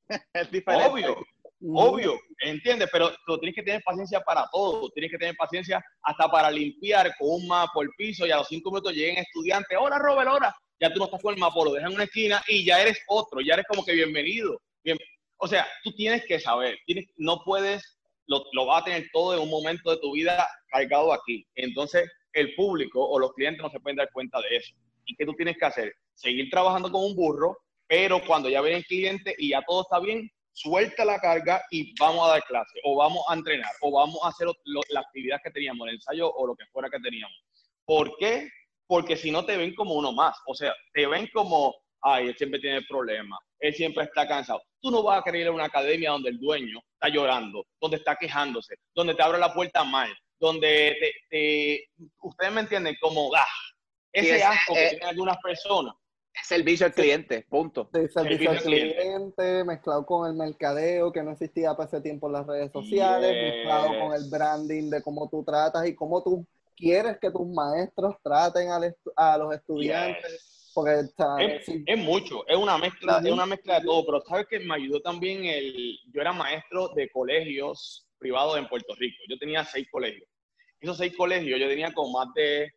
es diferente. Obvio, Obvio, ¿entiendes? Pero tú tienes que tener paciencia para todo. Tienes que tener paciencia hasta para limpiar con un mapa el piso y a los cinco minutos lleguen estudiantes. Hola, Robert, hola. Ya tú no estás con el mapa, lo dejan en una esquina y ya eres otro. Ya eres como que bienvenido. Bien. O sea, tú tienes que saber. Tienes, no puedes, lo, lo vas a tener todo en un momento de tu vida cargado aquí. Entonces, el público o los clientes no se pueden dar cuenta de eso. ¿Y qué tú tienes que hacer? Seguir trabajando con un burro, pero cuando ya ven el cliente y ya todo está bien, suelta la carga y vamos a dar clase, o vamos a entrenar, o vamos a hacer la actividad que teníamos, el ensayo o lo que fuera que teníamos. ¿Por qué? Porque si no te ven como uno más, o sea, te ven como, ay, él siempre tiene problemas, él siempre está cansado. Tú no vas a querer ir a una academia donde el dueño está llorando, donde está quejándose, donde te abre la puerta mal, donde te, ustedes me entienden, como ah, ese asco que tienen algunas personas. Es servicio al cliente, punto. el servicio al cliente, mezclado con el mercadeo que no existía para ese tiempo en las redes sociales, mezclado con el branding de cómo tú tratas y cómo tú quieres que tus maestros traten a, los estudiantes. Porque es, mucho, es una mezcla, es una mezcla de todo, pero sabes que me ayudó también el, yo era maestro de colegios privados en Puerto Rico, yo tenía seis colegios. Esos seis colegios yo tenía con más de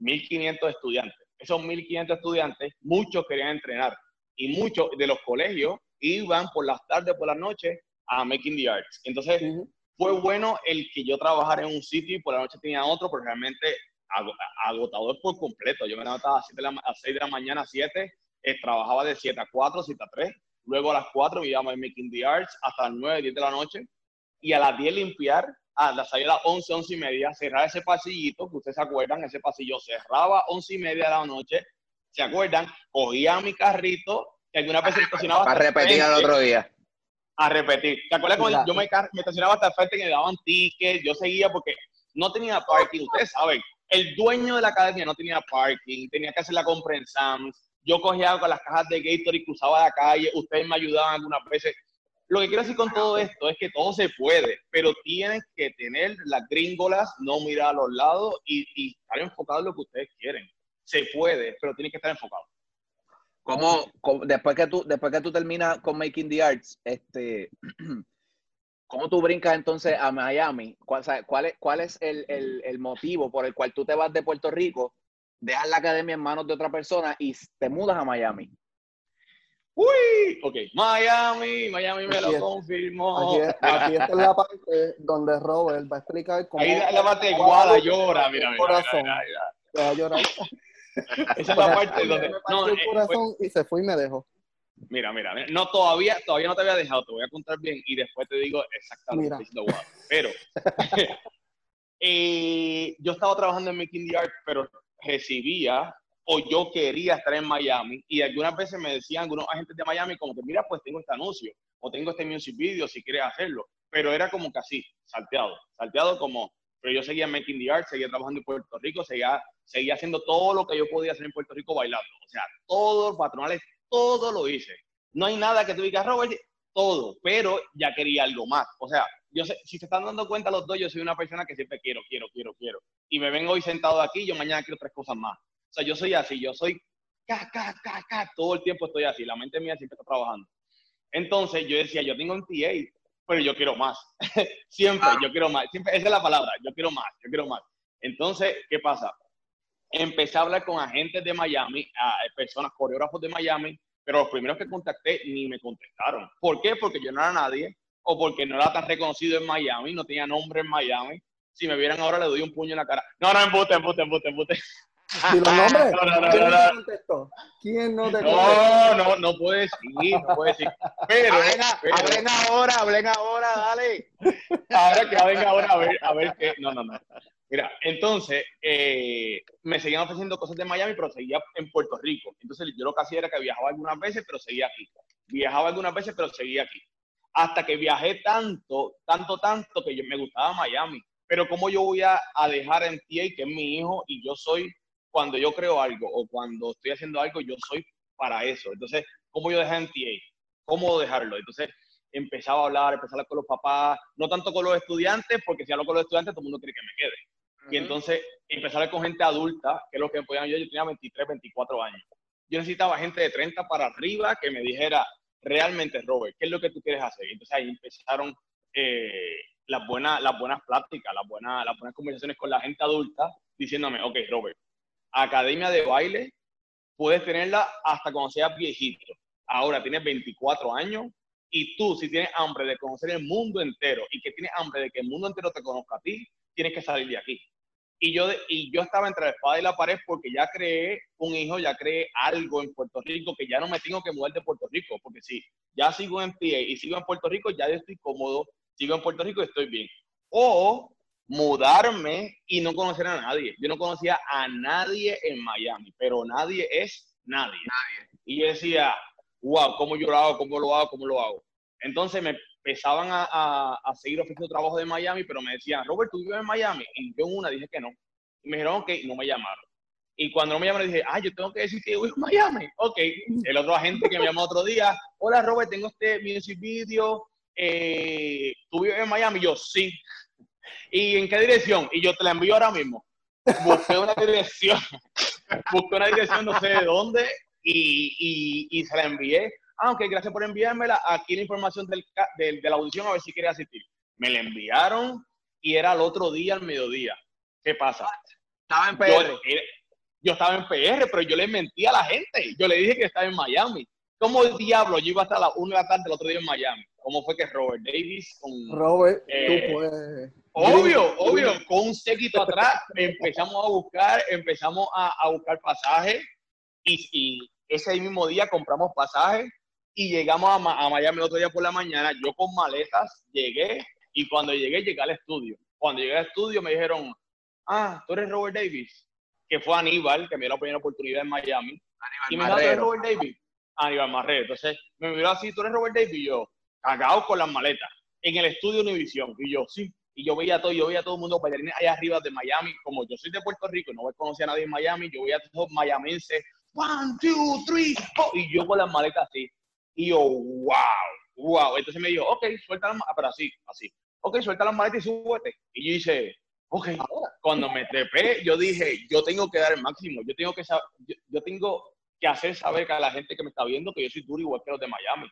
1.500 estudiantes. Esos 1.500 estudiantes, muchos querían entrenar y muchos de los colegios iban por las tardes, por las noches a Making the Arts. Entonces, fue bueno el que yo trabajara en un sitio y por la noche tenía otro, porque realmente agotador por completo. Yo me levantaba a, 6 de la mañana, a 7, eh, trabajaba de 7 a 4, 7 a 3. Luego a las 4 me iba a Making the Arts hasta las 9, 10 de la noche. Y a las 10 limpiar, a las, a las 11, 11 y media, cerrar ese pasillito, que ustedes se acuerdan, ese pasillo cerraba 11 y media de la noche, ¿se acuerdan? Cogía mi carrito, que alguna vez se estacionaba. Para repetir el otro día a repetir. ¿Te acuerdas cuando yo me, me, estacionaba hasta el frente que me daban tickets? Yo seguía porque no tenía parking. Ustedes saben, el dueño de la academia no tenía parking, tenía que hacer la compra en Sam's. Yo cogía con las cajas de Gator y cruzaba la calle. Ustedes me ayudaban algunas veces. Lo que quiero decir con todo esto es que todo se puede, pero tienen que tener las gringolas, no mirar a los lados y, y estar enfocado en lo que ustedes quieren. Se puede, pero tienen que estar enfocados. ¿Cómo, después que tú, después que tú terminas con Making the Arts, este, ¿cómo tú brincas entonces a Miami? ¿Cuál, cuál es, cuál es el, el, el, motivo por el cual tú te vas de Puerto Rico, dejas la academia en manos de otra persona y te mudas a Miami? Uy, ok, Miami, Miami me lo confirmó. Aquí, está la parte donde Robert va a explicar cómo. Ahí la parte igual llora, mira, mira, mira, mira, mira. Esa es la parte donde. No, el eh, corazón y se fue y me dejó. Mira, mira, no, todavía, todavía no te había dejado, te voy a contar bien y después te digo exactamente Pero eh, yo estaba trabajando en Making the Art, pero recibía o yo quería estar en Miami y algunas veces me decían algunos agentes de Miami como que mira, pues tengo este anuncio o tengo este music video si quieres hacerlo, pero era como que así, salteado, salteado como pero yo seguía making the art, seguía trabajando en Puerto Rico, seguía, seguía haciendo todo lo que yo podía hacer en Puerto Rico bailando. O sea, todos patronales, todo lo hice. No hay nada que tú digas, Robert, todo, pero ya quería algo más. O sea, yo sé, si se están dando cuenta los dos, yo soy una persona que siempre quiero, quiero, quiero, quiero. Y me vengo hoy sentado aquí, yo mañana quiero tres cosas más. Sea, yo soy así, yo soy ca, ca, ca, ca, todo el tiempo estoy así, la mente mía siempre está trabajando. Entonces yo decía, yo tengo un TA, pero yo quiero más. Siempre, yo quiero más. Siempre, esa es la palabra, yo quiero más, yo quiero más. Entonces, ¿qué pasa? Empecé a hablar con agentes de Miami, a personas, coreógrafos de Miami, pero los primeros que contacté ni me contestaron. ¿Por qué? Porque yo no era nadie, o porque no era tan reconocido en Miami, no tenía nombre en Miami. Si me vieran ahora, le doy un puño en la cara. No, no, embute, embute, embute, embute. ¿Y los nombres? No, no, no, ¿Quién no, te contestó? ¿Quién no te contestó? No, no, no puede decir, no puede decir. Pero, hablen, ahora, hablen ahora, dale. Ahora que hablen ahora, a ver, a ver qué. No, no, no. Mira, entonces, eh, me seguían ofreciendo cosas de Miami, pero seguía en Puerto Rico. Entonces, yo lo que hacía era que viajaba algunas veces, pero seguía aquí. Viajaba algunas veces, pero seguía aquí. Hasta que viajé tanto, tanto, tanto, que yo, me gustaba Miami. Pero ¿cómo yo voy a, a dejar en ti, que es mi hijo, y yo soy cuando yo creo algo o cuando estoy haciendo algo, yo soy para eso. Entonces, ¿cómo yo dejé en TA? ¿Cómo dejarlo? Entonces, empezaba a hablar, empezaba a hablar con los papás, no tanto con los estudiantes, porque si hablo con los estudiantes, todo el mundo quiere que me quede. Y entonces, empezar a hablar con gente adulta, que es lo que me podían yo, yo tenía 23, 24 años. Yo necesitaba gente de 30 para arriba que me dijera, realmente, Robert, ¿qué es lo que tú quieres hacer? Entonces ahí empezaron eh, las, buenas, las buenas pláticas, las buenas, las buenas conversaciones con la gente adulta, diciéndome, ok, Robert, academia de baile, puedes tenerla hasta cuando seas viejito. Ahora tienes 24 años y tú, si tienes hambre de conocer el mundo entero y que tienes hambre de que el mundo entero te conozca a ti, tienes que salir de aquí. Y yo, y yo estaba entre la espada y la pared porque ya creé un hijo, ya creé algo en Puerto Rico que ya no me tengo que mudar de Puerto Rico, porque si ya sigo en pie y sigo en Puerto Rico, ya estoy cómodo, sigo en Puerto Rico y estoy bien. O mudarme y no conocer a nadie. Yo no conocía a nadie en Miami, pero nadie es nadie. nadie. Y yo decía, wow, ¿cómo yo lo hago? ¿Cómo lo hago? ¿Cómo lo hago? Entonces me empezaban a, a, seguir ofreciendo trabajo de Miami, pero me decían, Robert, ¿tú vives en Miami? Y yo en una dije que no. Y me dijeron, ok, no me llamaron. Y cuando no me llamaron, dije, ah, yo tengo que decir que vivo en Miami. Ok. El otro agente que me llamó otro día, hola Robert, tengo este music video, eh, ¿tú vives en Miami? Y yo, sí. ¿Y en qué dirección? Y yo te la envío ahora mismo. Busqué una dirección, busqué una dirección no sé de dónde y, y, y se la envié ah, ok, gracias por enviármela, aquí la información del, de la audición a ver si quiere asistir. Me la enviaron y era el otro día al mediodía. ¿Qué pasa? Estaba en PR. Yo, estaba en PR, pero yo le mentí a la gente. Yo le dije que estaba en Miami. ¿Cómo el diablo yo iba hasta la 1 de la tarde el otro día en Miami? ¿Cómo fue que Robert Davis con... Robert, tú eh, puedes... Obvio, obvio, con un séquito atrás empezamos a buscar, empezamos a, a buscar pasajes y, y, ese mismo día compramos pasajes y llegamos a, Miami el otro día por la mañana, yo con maletas llegué y cuando llegué, llegué al estudio. Cuando llegué al estudio me dijeron, ah, tú eres Robert Davis, que fue Aníbal, que me dio la primera oportunidad en Miami. Aníbal y me dijo, ¿tú eres Robert Davis? Aníbal Marrero. Entonces me miró así, ¿tú eres Robert Davis? Y yo, cagado con las maletas, en el estudio Univision. Y yo, sí. Y yo veía todo, yo veía a todo el mundo bailarines allá arriba de Miami. Como yo soy de Puerto Rico y no conocía a nadie en Miami, yo veía a todos mayamenses, one, two, three, four. Y yo con las maletas así. Y yo, wow, wow. Entonces me dijo, ok, suelta las maletas, pero así, así. Ok, suelta las maletas y súbete. Y yo hice, ok. Cuando me trepé, yo dije, yo tengo que dar el máximo. Yo tengo que, yo, yo tengo que hacer saber a la gente que me está viendo que yo soy duro igual que los de Miami.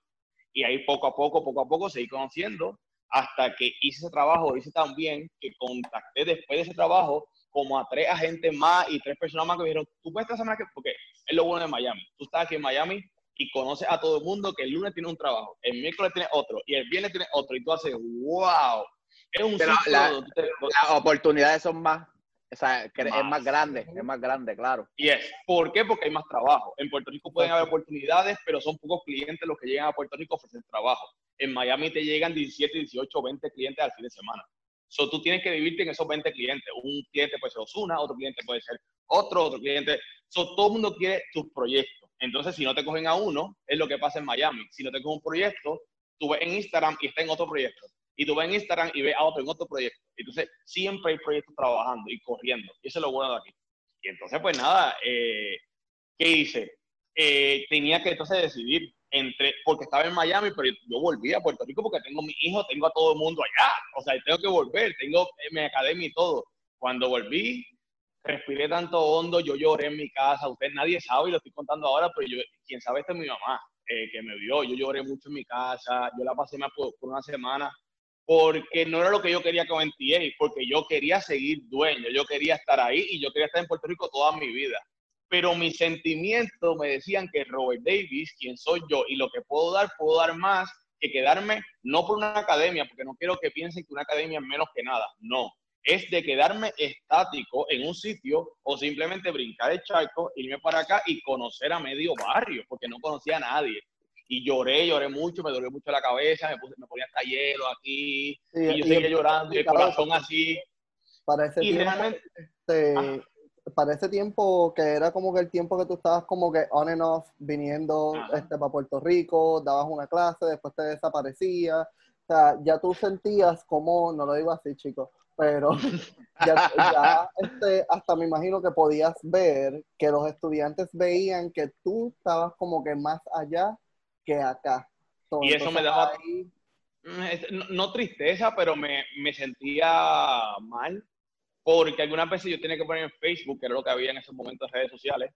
Y ahí poco a poco, poco a poco seguí conociendo hasta que hice ese trabajo, hice tan bien que contacté después de ese trabajo como a tres agentes más y tres personas más que me dijeron, tú puedes esta semana que, porque es lo bueno de Miami. Tú estás aquí en Miami, y conoces a todo el mundo que el lunes tiene un trabajo, el miércoles tiene otro y el viernes tiene otro y tú haces, wow. Es un Pero las oportunidades son más, o sea, es más grande, es más grande, claro. Y es, ¿por qué? Porque hay más trabajo. En Puerto Rico pueden haber oportunidades, pero son pocos clientes los que llegan a Puerto Rico a ofrecer trabajo. En Miami te llegan 17, 18, 20 clientes al fin de semana. So, tú tienes que vivirte en esos 20 clientes. Un cliente puede ser Osuna, otro cliente puede ser otro, otro cliente. So, todo el mundo quiere tus proyectos. Entonces, si no te cogen a uno, es lo que pasa en Miami. Si no te cogen un proyecto, tú ves en Instagram y está en otro proyecto. Y tú ves en Instagram y ves a otro en otro proyecto. Entonces, siempre hay proyectos trabajando y corriendo. Y eso es lo bueno de aquí. Y entonces, pues nada, eh, ¿qué hice? Eh, tenía que entonces decidir entre, porque estaba en Miami, pero yo volví a Puerto Rico porque tengo mi hijo, tengo a todo el mundo allá. O sea, tengo que volver, tengo mi academia y todo. Cuando volví, respiré tanto hondo, yo lloré en mi casa, usted nadie sabe y lo estoy contando ahora, pero yo, quien sabe esto es mi mamá, eh, que me vio, yo lloré mucho en mi casa, yo la pasé más por, una semana, porque no era lo que yo quería con NTA, porque yo quería seguir dueño, yo quería estar ahí y yo quería estar en Puerto Rico toda mi vida. Pero mis sentimientos me decían que Robert Davis, quien soy yo y lo que puedo dar, puedo dar más que quedarme, no por una academia, porque no quiero que piensen que una academia es menos que nada, no, es de quedarme estático en un sitio o simplemente brincar el charco, irme para acá y conocer a medio barrio, porque no conocía a nadie. Y lloré, lloré mucho, me dolió mucho la cabeza, me, puse, me ponía hasta hielo aquí, y yo seguía llorando, y el corazón así. Para ese, tiempo, este, para ese tiempo, que era como que el tiempo que tú estabas como que on and off, viniendo este, para Puerto Rico, dabas una clase, después te desaparecías, o sea, ya tú sentías como, no lo digo así, chicos, pero ya, este, hasta me imagino que podías ver que los estudiantes veían que tú estabas como que más allá que acá. y eso me daba, mm, no, tristeza, pero me, me, sentía mal, porque algunas veces yo tenía que poner en Facebook, que era lo que había en esos momentos en redes sociales,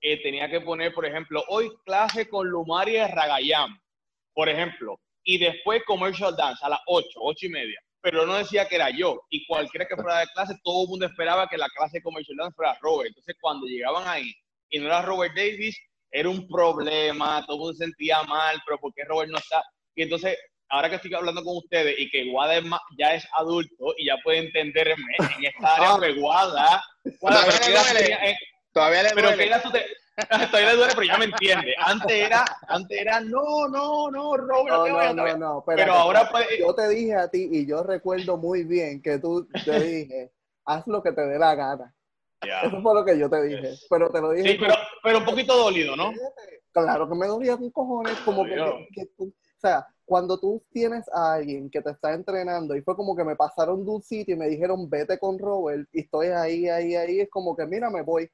eh, tenía que poner, por ejemplo, hoy clase con Lumaria Ragayam, por ejemplo, y después commercial dance a las 8, 8 y media pero no decía que era yo. Y cualquiera que fuera de clase, todo el mundo esperaba que la clase de Commercial Dance fuera Robert. Entonces, cuando llegaban ahí y no era Robert Davis, era un problema, todo el mundo se sentía mal, pero ¿por qué Robert no está? Y entonces, ahora que estoy hablando con ustedes y que Guada ya es adulto y ya puede entenderme en esta área, de Guada, Guada, todavía le duele. Pero que era su, Todavía le duele, pero ya me entiende. Antes era, antes era, no, no, no, Robert, no, no, no, no, pero, ahora pues, Yo te dije a ti, y yo recuerdo muy bien que tú te dije, haz lo que te dé la gana. Eso fue lo que yo te dije, pero te lo dije. Sí, pero, pero un poquito dolido, ¿no? Claro que me dolía con cojones, como que, o sea, cuando tú tienes a alguien que te está entrenando y fue como que me pasaron de un sitio y me dijeron vete con Robert y estoy ahí, ahí, ahí, es como que mira, me voy.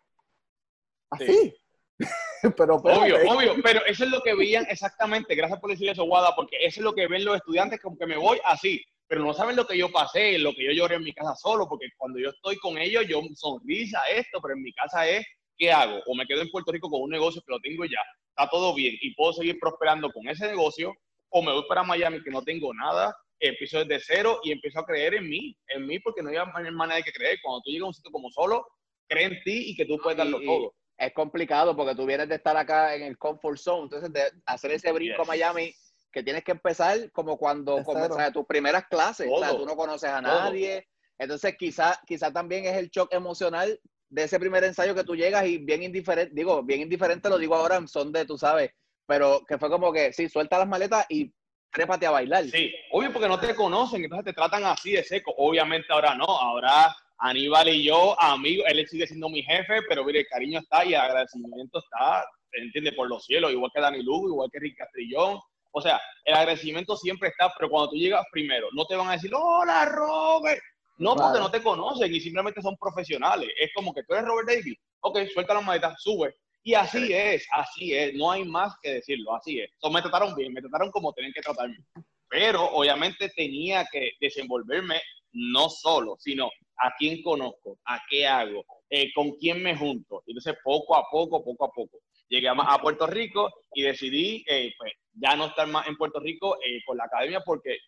Así. pero obvio, obvio, pero eso es lo que veían exactamente. Gracias por decir eso, Guada, porque eso es lo que ven los estudiantes, como que me voy así. Pero no saben lo que yo pasé, lo que yo lloré en mi casa solo, porque cuando yo estoy con ellos, yo sonrisa esto, pero en mi casa es, ¿qué hago? O me quedo en Puerto Rico con un negocio que lo tengo ya, está todo bien y puedo seguir prosperando con ese negocio, o me voy para Miami que no tengo nada, empiezo desde cero y empiezo a creer en mí, en mí porque no hay manera de que creer. Cuando tú llegas a un sitio como solo, cree en ti y que tú puedes darlo todo. Es complicado porque tú vienes de estar acá en el comfort zone, entonces de hacer ese brinco a Miami que tienes que empezar como cuando comienzas tus primeras clases, o sea, tú no conoces a nadie, entonces quizá, quizá también es el shock emocional de ese primer ensayo que tú llegas y bien indiferente, digo, bien indiferente lo digo ahora son de, tú sabes, pero que fue como que, sí, suelta las maletas y trépate a bailar. Sí, obvio porque no te conocen, entonces te tratan así de seco. Obviamente ahora no, ahora Aníbal y yo, amigos, él sigue siendo mi jefe, pero mire, el cariño está y el agradecimiento está, entiende, por los cielos, igual que Dani Lugo, igual que Rick Castrillón. O sea, el agradecimiento siempre está, pero cuando tú llegas primero, no te van a decir, hola Robert. No, porque no te conocen y simplemente son profesionales. Es como que tú eres Robert Davis. Ok, suelta las maletas, sube. Y así es, así es, no hay más que decirlo, así es. Me trataron bien, me trataron como tienen que tratarme. Pero obviamente tenía que desenvolverme no solo, sino a quién conozco, a qué hago, eh, con quién me junto. Entonces, poco a poco, poco a poco, llegué a, Puerto Rico y decidí, eh, pues, ya no estar más en Puerto Rico eh, con la academia porque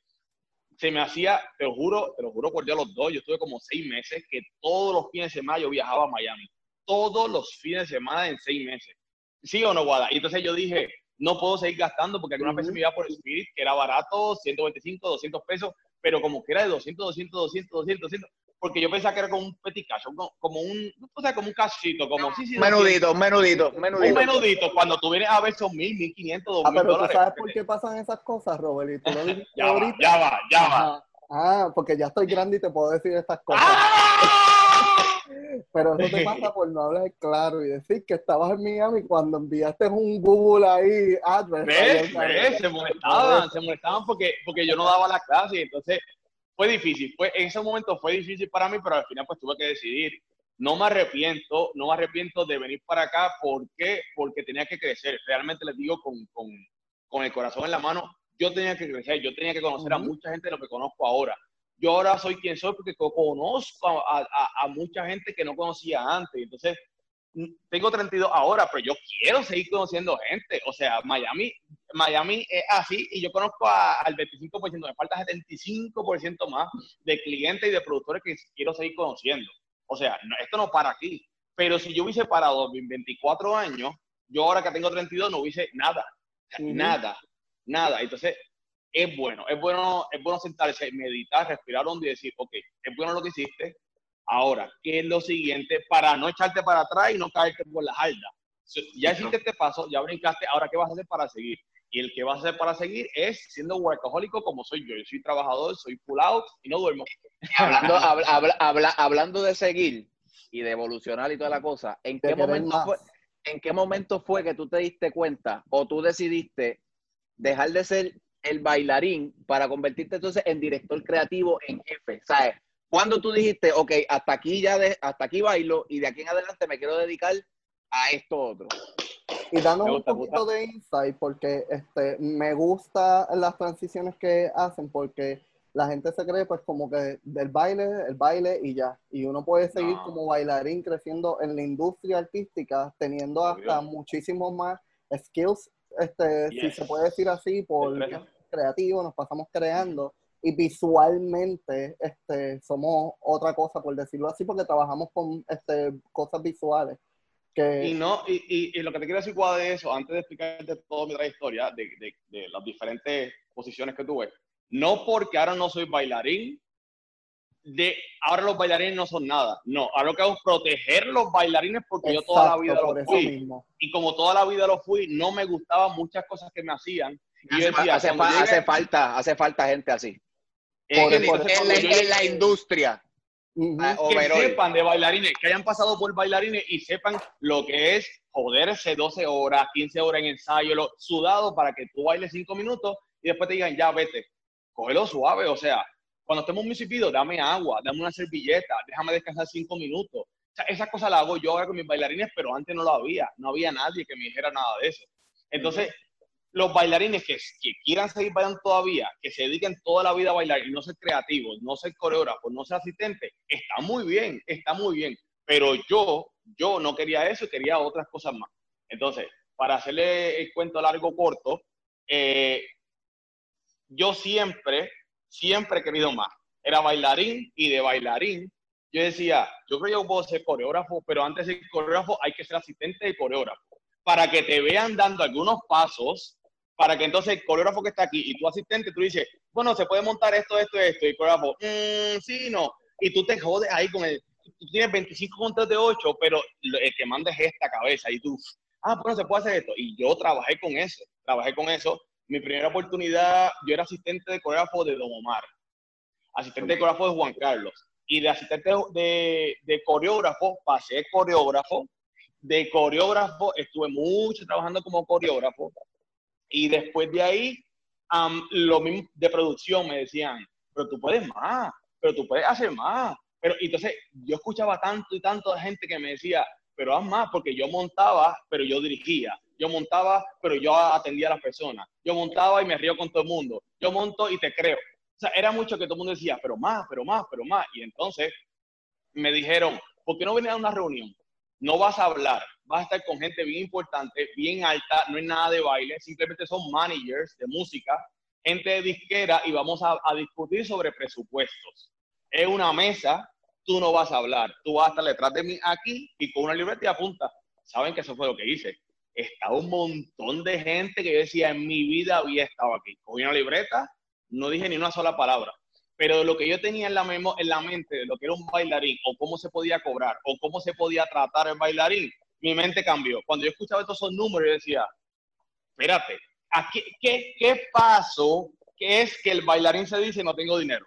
se me hacía, te lo juro, te lo juro por Dios los dos, yo estuve como seis meses que todos los fines de semana yo viajaba a Miami todos los fines de semana en seis meses. ¿Sí o no, Guada? Y entonces yo dije, no puedo seguir gastando porque alguna vez me iba por Spirit, que era barato, 125, 200 pesos, pero como que era de 200, 200, 200, 200, 200, porque yo pensaba que era como un petit cash, como un, o sea, como un cachito, como, sí, sí, menudito, menudito, menudito. Un menudito, cuando tú vienes a ver son mil, mil quinientos, dos ah, pero ¿tú sabes por qué pasan esas cosas, Robert? ya, va, ya va, ya va. Ah, porque ya estoy grande y te puedo decir estas cosas. ¡Ah! Pero eso te pasa por no hablar claro y decir que estabas en Miami cuando enviaste un Google ahí, adverse. ¿Ves? Se molestaban, se molestaban porque, porque yo no daba la clase y entonces fue difícil. Fue, en ese momento fue difícil para mí, pero al final pues tuve que decidir. No me arrepiento, no me arrepiento de venir para acá. ¿Por qué? Porque tenía que crecer. Realmente les digo con, con, con el corazón en la mano, yo tenía que crecer, yo tenía que conocer a mucha gente de lo que conozco ahora yo ahora soy quien soy porque conozco a, mucha gente que no conocía antes. Entonces, tengo 32 ahora, pero yo quiero seguir conociendo gente. O sea, Miami, Miami es así y yo conozco al 25%, me falta 75% más de clientes y de productores que quiero seguir conociendo. O sea, esto no para aquí. Pero si yo hubiese parado en 24 años, yo ahora que tengo 32 no hubiese nada. Nada, nada. Entonces, es bueno, es bueno, es bueno sentarse, meditar, respirar hondo y decir, ok, es bueno lo que hiciste, ahora, ¿qué es lo siguiente para no echarte para atrás y no caerte por la alda? Ya hiciste este paso, ya brincaste, ahora ¿qué vas a hacer para seguir? Y el que vas a hacer para seguir es siendo workahólico como soy yo. Yo soy trabajador, soy out y no duermo. Hablando, hablando de seguir y de evolucionar y toda la cosa, ¿en qué, momento fue, ¿en qué momento fue que tú te diste cuenta o tú decidiste dejar de ser el bailarín para convertirte entonces en director creativo en jefe? ¿Sabes? Cuando tú dijiste, ok, hasta aquí ya, de, hasta aquí bailo y de aquí en adelante me quiero dedicar a esto otro. Y danos un poquito de insight porque este, me gusta las transiciones que hacen porque la gente se cree pues como que del baile, el baile y ya. Y uno puede seguir como bailarín creciendo en la industria artística teniendo hasta muchísimos más skills este, si se puede decir así, por creativo, nos pasamos creando y visualmente este, somos otra cosa, por decirlo así, porque trabajamos con este, cosas visuales. Que... Y, no, y, y, lo que te quiero decir de eso, antes de explicarte toda mi trayectoria, de, de, de las diferentes posiciones que tuve, no porque ahora no soy bailarín, de ahora los bailarines no son nada. No, ahora lo que hago es proteger los bailarines porque yo toda la vida los fui. Y como toda la vida los fui, no me gustaban muchas cosas que me hacían. Y hace, hace, falta, hace falta gente así. en, la, industria. que sepan de bailarines, que hayan pasado por bailarines y sepan lo que es joderse 12 horas, 15 horas en ensayo, lo, sudado para que tú bailes 5 minutos y después te digan, ya vete, cógelo suave, o sea, cuando estemos en dame agua, dame una servilleta, déjame descansar 5 minutos. O sea, esa cosa la hago yo ahora con mis bailarines, pero antes no lo había, no había nadie que me dijera nada de eso. Entonces, los bailarines que, quieran seguir bailando todavía, que se dediquen toda la vida a bailar y no ser creativos, no ser coreógrafos, no ser asistentes, está muy bien, está muy bien. Pero yo, yo no quería eso, quería otras cosas más. Entonces, para hacerle el cuento largo corto, eh, yo siempre, siempre he querido más. Era bailarín y de bailarín yo decía, yo creo que yo puedo ser coreógrafo, pero antes de ser coreógrafo hay que ser asistente de coreógrafo. Para que te vean dando algunos pasos para que entonces el coreógrafo que está aquí y tu asistente, tú dices, bueno, se puede montar esto, esto, esto, y el coreógrafo, mmm, sí, no, y tú te jodes ahí con el, tú tienes 25 contas de 8, pero el que manda es esta cabeza, y tú, ah, bueno, se puede hacer esto, y yo trabajé con eso, trabajé con eso, mi primera oportunidad, yo era asistente de coreógrafo de Don Omar, asistente de coreógrafo de Juan Carlos, y de asistente de, de coreógrafo, pasé coreógrafo, de coreógrafo, estuve mucho trabajando como coreógrafo, y después de ahí, lo mismo de producción me decían, pero tú puedes más, pero tú puedes hacer más. Pero entonces yo escuchaba tanto y tanto de gente que me decía, pero haz más, porque yo montaba, pero yo dirigía. Yo montaba, pero yo atendía a las personas. Yo montaba y me río con todo el mundo. Yo monto y te creo. O sea, era mucho que todo el mundo decía, pero más, pero más, pero más. Y entonces me dijeron, ¿por qué no venía a una reunión? No vas a hablar, vas a estar con gente bien importante, bien alta, no es nada de baile, simplemente son managers de música, gente de disquera y vamos a, discutir sobre presupuestos. Es una mesa, tú no vas a hablar, tú vas a estar detrás de mí aquí y con una libreta y apunta. Saben que eso fue lo que hice. Estaba un montón de gente que yo decía, en mi vida había estado aquí. Cogí una libreta, no dije ni una sola palabra pero lo que yo tenía en la, en la mente de lo que era un bailarín o cómo se podía cobrar o cómo se podía tratar el bailarín, mi mente cambió. Cuando yo escuchaba estos son números, yo decía, espérate, ¿qué, ¿qué? ¿Qué es que el bailarín se dice no tengo dinero?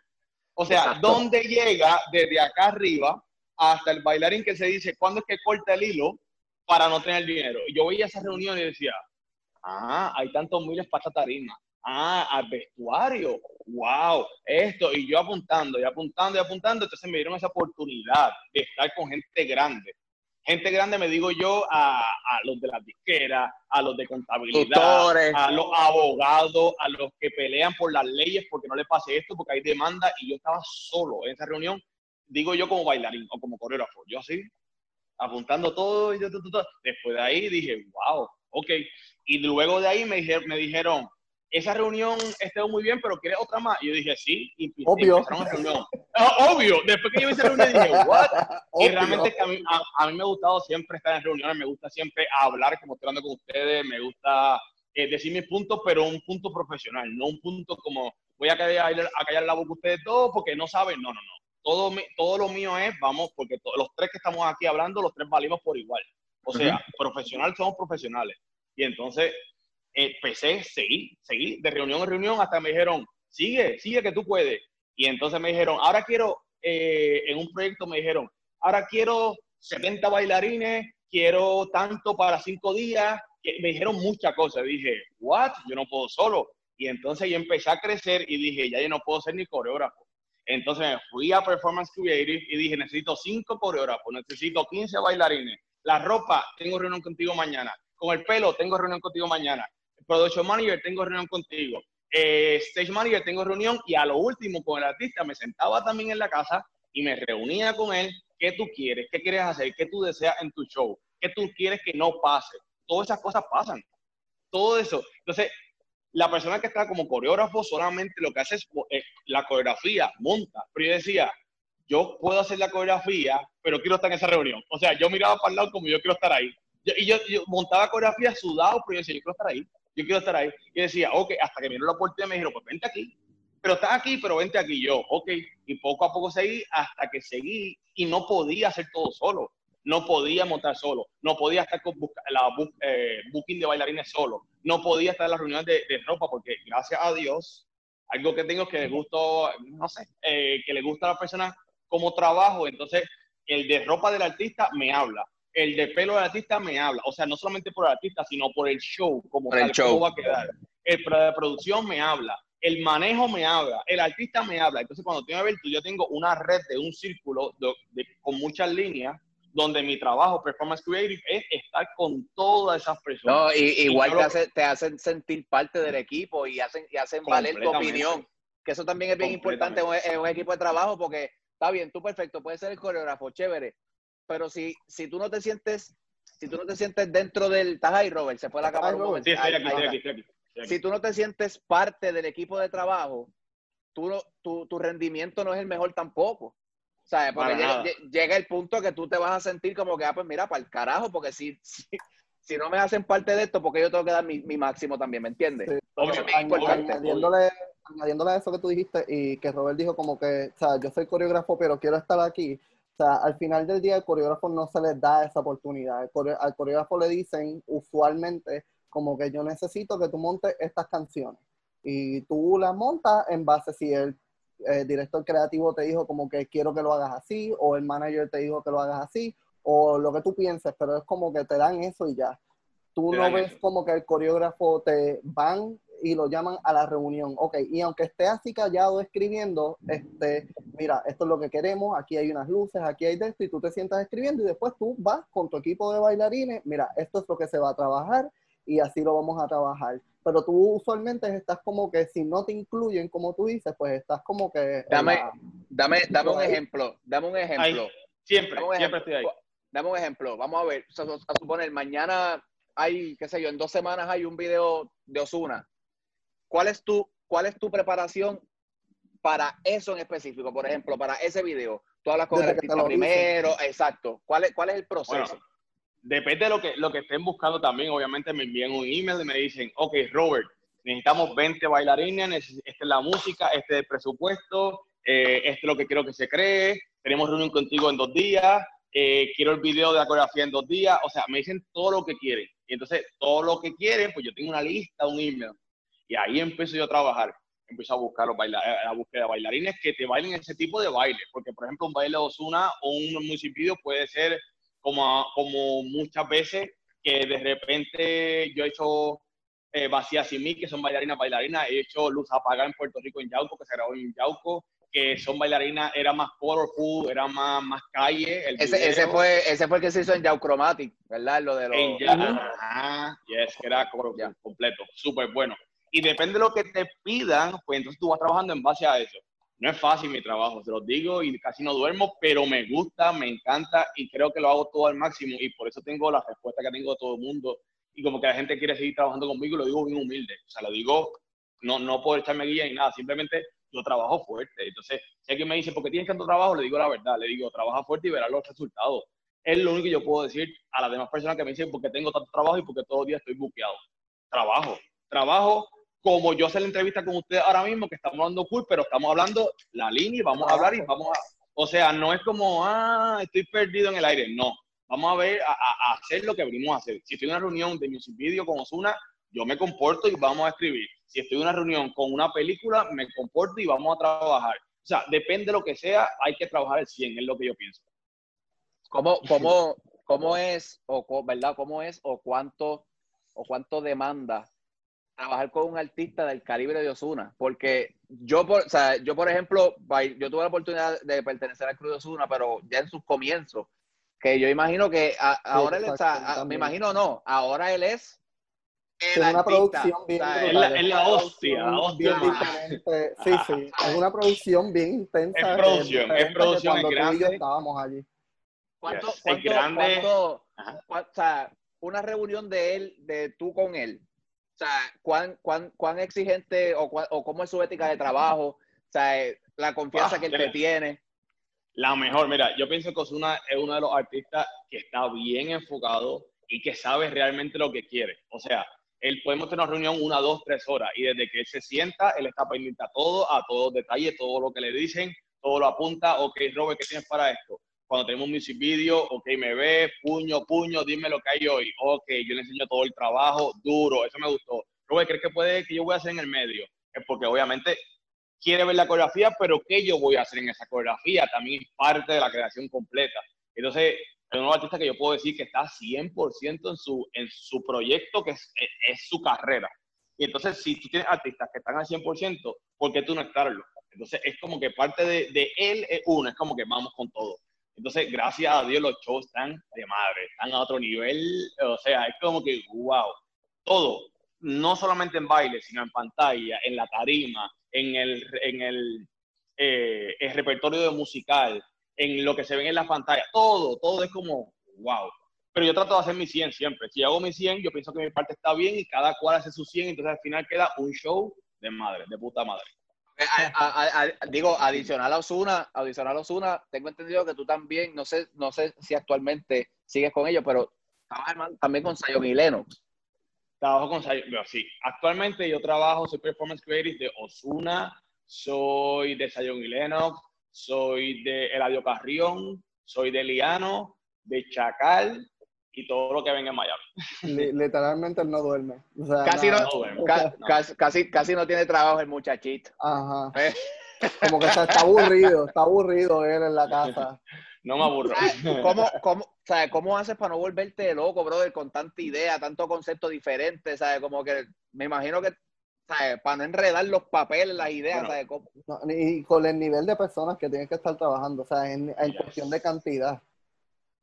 O sea, ¿dónde llega desde acá arriba hasta el bailarín que se dice cuándo es que corta el hilo para no tener dinero? Y yo veía esa reunión y decía, ah, hay tantos miles para esta tarima. Ah, al vestuario. Wow, esto. Y yo apuntando y apuntando y apuntando. Entonces me dieron esa oportunidad de estar con gente grande gente grande me digo yo a, los de la disquera, a los de contabilidad, a los abogados, a los que pelean por las leyes porque no le pase esto, porque hay demanda y yo estaba solo en esa reunión, digo yo como bailarín o como coreógrafo, yo así, apuntando todo y todo, Después de ahí dije, wow, ok. Y luego de ahí me, me dijeron, esa reunión estuvo muy bien, pero ¿quieres otra más? Y yo dije, sí, y, obvio. Ah, obvio, después que yo hice reunión dije, what? y realmente a mí, a, mí, me ha gustado siempre estar en reuniones, me gusta siempre hablar, como estoy hablando con ustedes, me gusta eh, decir mis puntos, pero un punto profesional, no un punto como voy a callar, a callar la boca ustedes todos porque no saben, no, no, no. Todo, todo lo mío es, vamos, porque los tres que estamos aquí hablando, los tres valimos por igual. O sea, profesional somos profesionales. Y entonces, empecé, seguí, seguí de reunión en reunión hasta me dijeron, sigue, sigue que tú puedes. Y entonces me dijeron, ahora quiero, eh, en un proyecto me dijeron, ahora quiero 70 bailarines, quiero tanto para cinco días. Me dijeron muchas cosas. Dije, what? Yo no puedo solo. Y entonces yo empecé a crecer y dije, ya yo no puedo ser ni coreógrafo. Entonces me fui a Performance Creative y dije, necesito cinco coreógrafos, necesito 15 bailarines. La ropa, tengo reunión contigo mañana. Con el pelo, tengo reunión contigo mañana. Production Manager, tengo reunión contigo. Eh, stage Manager, tengo reunión. Y a lo último, con el artista, me sentaba también en la casa y me reunía con él. ¿Qué tú quieres? ¿Qué quieres hacer? ¿Qué tú deseas en tu show? ¿Qué tú quieres que no pase? Todas esas cosas pasan. Todo eso. Entonces, la persona que está como coreógrafo solamente lo que hace es eh, la coreografía, monta. Pero yo decía, yo puedo hacer la coreografía, pero quiero estar en esa reunión. O sea, yo miraba para el lado como yo quiero estar ahí. y yo, yo, montaba coreografía sudado, pero yo decía, yo quiero estar ahí yo quiero estar ahí. Y decía, ok, hasta que vino la oportunidad me dijeron, pues vente aquí. Pero estás aquí, pero vente aquí. Yo, ok. Y poco a poco seguí hasta que seguí y no podía hacer todo solo. No podía montar solo. No podía estar con la eh, booking de bailarines solo. No podía estar en las reuniones de, ropa porque gracias a Dios, algo que tengo que le gusto, no sé, eh, que le gusta a las personas como trabajo, entonces el de ropa del artista me habla, el de pelo del artista me habla, o sea, no solamente por el artista, sino por el show, como el show. va a quedar. El de producción me habla, el manejo me habla, el artista me habla. Entonces, cuando tengo evento, yo tengo una red de un círculo con muchas líneas donde mi trabajo, Performance Creative, es estar con todas esas personas. No, y, igual te, te, hacen sentir parte del equipo y hacen, y hacen valer tu opinión. Que eso también es bien importante en un, equipo de trabajo porque está bien, tú perfecto, puedes ser el coreógrafo, chévere, pero si, si tú no te sientes, si tú no te sientes dentro del, estás ahí, Robert, se fue la cámara. Sí, estoy aquí, estoy aquí, estoy aquí. Si tú no te sientes parte del equipo de trabajo, tú tu, tu rendimiento no es el mejor tampoco. ¿Sabes? Porque llega, el punto que tú te vas a sentir como que, ah, pues mira, para el carajo, porque si, si, no me hacen parte de esto, porque yo tengo que dar mi, máximo también, ¿me entiendes? añadiéndole, añadiéndole a eso que tú dijiste y que Robert dijo como que, o sea, yo soy coreógrafo, pero quiero estar aquí. O sea, al final del día, al coreógrafo no se les da esa oportunidad. Al coreógrafo le dicen usualmente como que yo necesito que tú montes estas canciones. Y tú las montas en base si el, director creativo te dijo como que quiero que lo hagas así, o el manager te dijo que lo hagas así, o lo que tú pienses, pero es como que te dan eso y ya. Tú no ves como que el coreógrafo te van y lo llaman a la reunión. Ok, y aunque esté así callado escribiendo, este, mira, esto es lo que queremos, aquí hay unas luces, aquí hay de esto, y tú te sientas escribiendo y después tú vas con tu equipo de bailarines, mira, esto es lo que se va a trabajar, y así lo vamos a trabajar. Pero tú usualmente estás como que si no te incluyen, como tú dices, pues estás como que... Dame, dame, dame un ejemplo, dame un ejemplo. siempre, siempre estoy ahí. Dame un ejemplo, vamos a ver, a suponer, mañana hay, qué sé yo, en dos semanas hay un video de Osuna. ¿Cuál es tu, cuál es tu preparación para eso en específico? Por ejemplo, para ese video. Tú hablas con el artista primero, exacto. ¿Cuál es, ¿Cuál es el proceso? depende de lo que, lo que estén buscando también. Obviamente me envían un email y me dicen, ok, Robert, necesitamos 20 bailarines, esta es la música, este es el presupuesto, eh, esto es lo que quiero que se cree, tenemos reunión contigo en dos días, eh, quiero el video de la coreografía en dos días, o sea, me dicen todo lo que quieren. Y entonces, todo lo que quieren, pues yo tengo una lista, un email. Y ahí empiezo yo a trabajar. Empiezo a buscar los baila la búsqueda de bailarines que te bailen ese tipo de baile. Porque, por ejemplo, un baile de Osuna o un musiquillo puede ser como, como muchas veces que de repente yo he hecho eh, Vacías y mí, que son bailarinas, bailarinas, he hecho Luz Apagada en Puerto Rico, en Yauco, que se grabó en Yauco, que son bailarinas, era más colorful, era más, más calle. ese, ese, fue, ese fue el que se hizo en Yauchromatic, ¿verdad? Lo de los... En ya, yes, que era completo, súper bueno. Y depende de lo que te pidan, pues entonces tú vas trabajando en base a eso. No es fácil mi trabajo, se los digo y casi no duermo, pero me gusta, me encanta y creo que lo hago todo al máximo y por eso tengo la respuesta que tengo de todo el mundo y como que la gente quiere seguir trabajando conmigo, lo digo bien humilde, o sea, lo digo no, no por echarme guía ni nada, simplemente yo trabajo fuerte. Entonces, si alguien me dice, ¿por qué tienes tanto trabajo? Le digo la verdad, le digo, trabaja fuerte y verás los resultados. Es lo único que yo puedo decir a las demás personas que me dicen, porque tengo tanto trabajo y porque todos los días estoy buqueado. Trabajo, trabajo como yo hacer la entrevista con ustedes ahora mismo, que estamos hablando cool, pero estamos hablando la línea y vamos a hablar y vamos a... O sea, no es como, ah, estoy perdido en el aire. No, vamos a ver, a, hacer lo que venimos a hacer. Si estoy en una reunión de music video con Osuna, yo me comporto y vamos a escribir. Si estoy en una reunión con una película, me comporto y vamos a trabajar. O sea, depende de lo que sea, hay que trabajar el 100, es lo que yo pienso. ¿Cómo, cómo, cómo es, o verdad, cómo es, o cuánto, o cuánto demanda trabajar con un artista del calibre de Osuna, porque yo, por, o sea, yo por ejemplo, yo tuve la oportunidad de pertenecer al Club de Osuna, pero ya en sus comienzos, que yo imagino que ahora él está, me imagino no, ahora él es es una producción bien es, la, hostia, hostia sí, sí, es una producción bien intensa. Es producción, es producción cuando grande. Tú y yo estábamos allí. ¿Cuánto, cuánto, grande. Cuánto, o sea, una reunión de él, de tú con él, o sea, cuán, cuán, cuán exigente o, o, cómo es su ética de trabajo, o sea, eh, la confianza ah, que él te tiene. La mejor, mira, yo pienso que Osuna es uno de los artistas que está bien enfocado y que sabe realmente lo que quiere. O sea, él podemos tener una reunión una, dos, tres horas y desde que él se sienta, él está pendiente a todo, a todos los detalles, todo lo que le dicen, todo lo apunta. Ok, Robert, ¿qué tienes para esto? Cuando tenemos un music video, ok, me ve, puño, puño, dime lo que hay hoy. Ok, yo le enseño todo el trabajo duro, eso me gustó. ¿crees que puede que yo voy a hacer en el medio? Es porque obviamente quiere ver la coreografía, pero ¿qué yo voy a hacer en esa coreografía? También es parte de la creación completa. Entonces, es un artista que yo puedo decir que está 100% en su, en su proyecto, que es, es, su carrera. Y entonces, si tú tienes artistas que están al 100%, ¿por qué tú no estarlo? Entonces, es como que parte de, de él es uno, es como que vamos con todo. Entonces, gracias a Dios, los shows están de madre, están a otro nivel. O sea, es como que, wow, todo, no solamente en baile, sino en pantalla, en la tarima, en el, en el, eh, repertorio de musical, en lo que se ve en la pantalla, todo, todo es como, wow. Pero yo trato de hacer mi 100 siempre. Si hago mi 100, yo pienso que mi parte está bien y cada cual hace su 100, entonces al final queda un show de madre, de puta madre. Digo, adicional a Osuna, adicional a Osuna, tengo entendido que tú también, no sé, no sé si actualmente sigues con ellos, pero trabajas también con Sayon y Lennox. Trabajo con Sayon, sí. Actualmente yo trabajo, soy Performance Creative de Osuna, soy de Sayon y Lennox, soy de Eladio Carrión, soy de Liano, de Chacal y todo lo que venga en Miami. Literalmente él no duerme. casi, no, casi, casi, no tiene trabajo el muchachito. Ajá. Eh. Como que está, aburrido, está aburrido él en la casa. No me aburro. ¿Cómo, cómo, ¿Cómo haces para no volverte loco, brother, con tanta idea, tanto concepto diferente? ¿Sabes? Como que me imagino que para no enredar los papeles, las ideas, y con el nivel de personas que tienes que estar trabajando, o sea, en, cuestión de cantidad.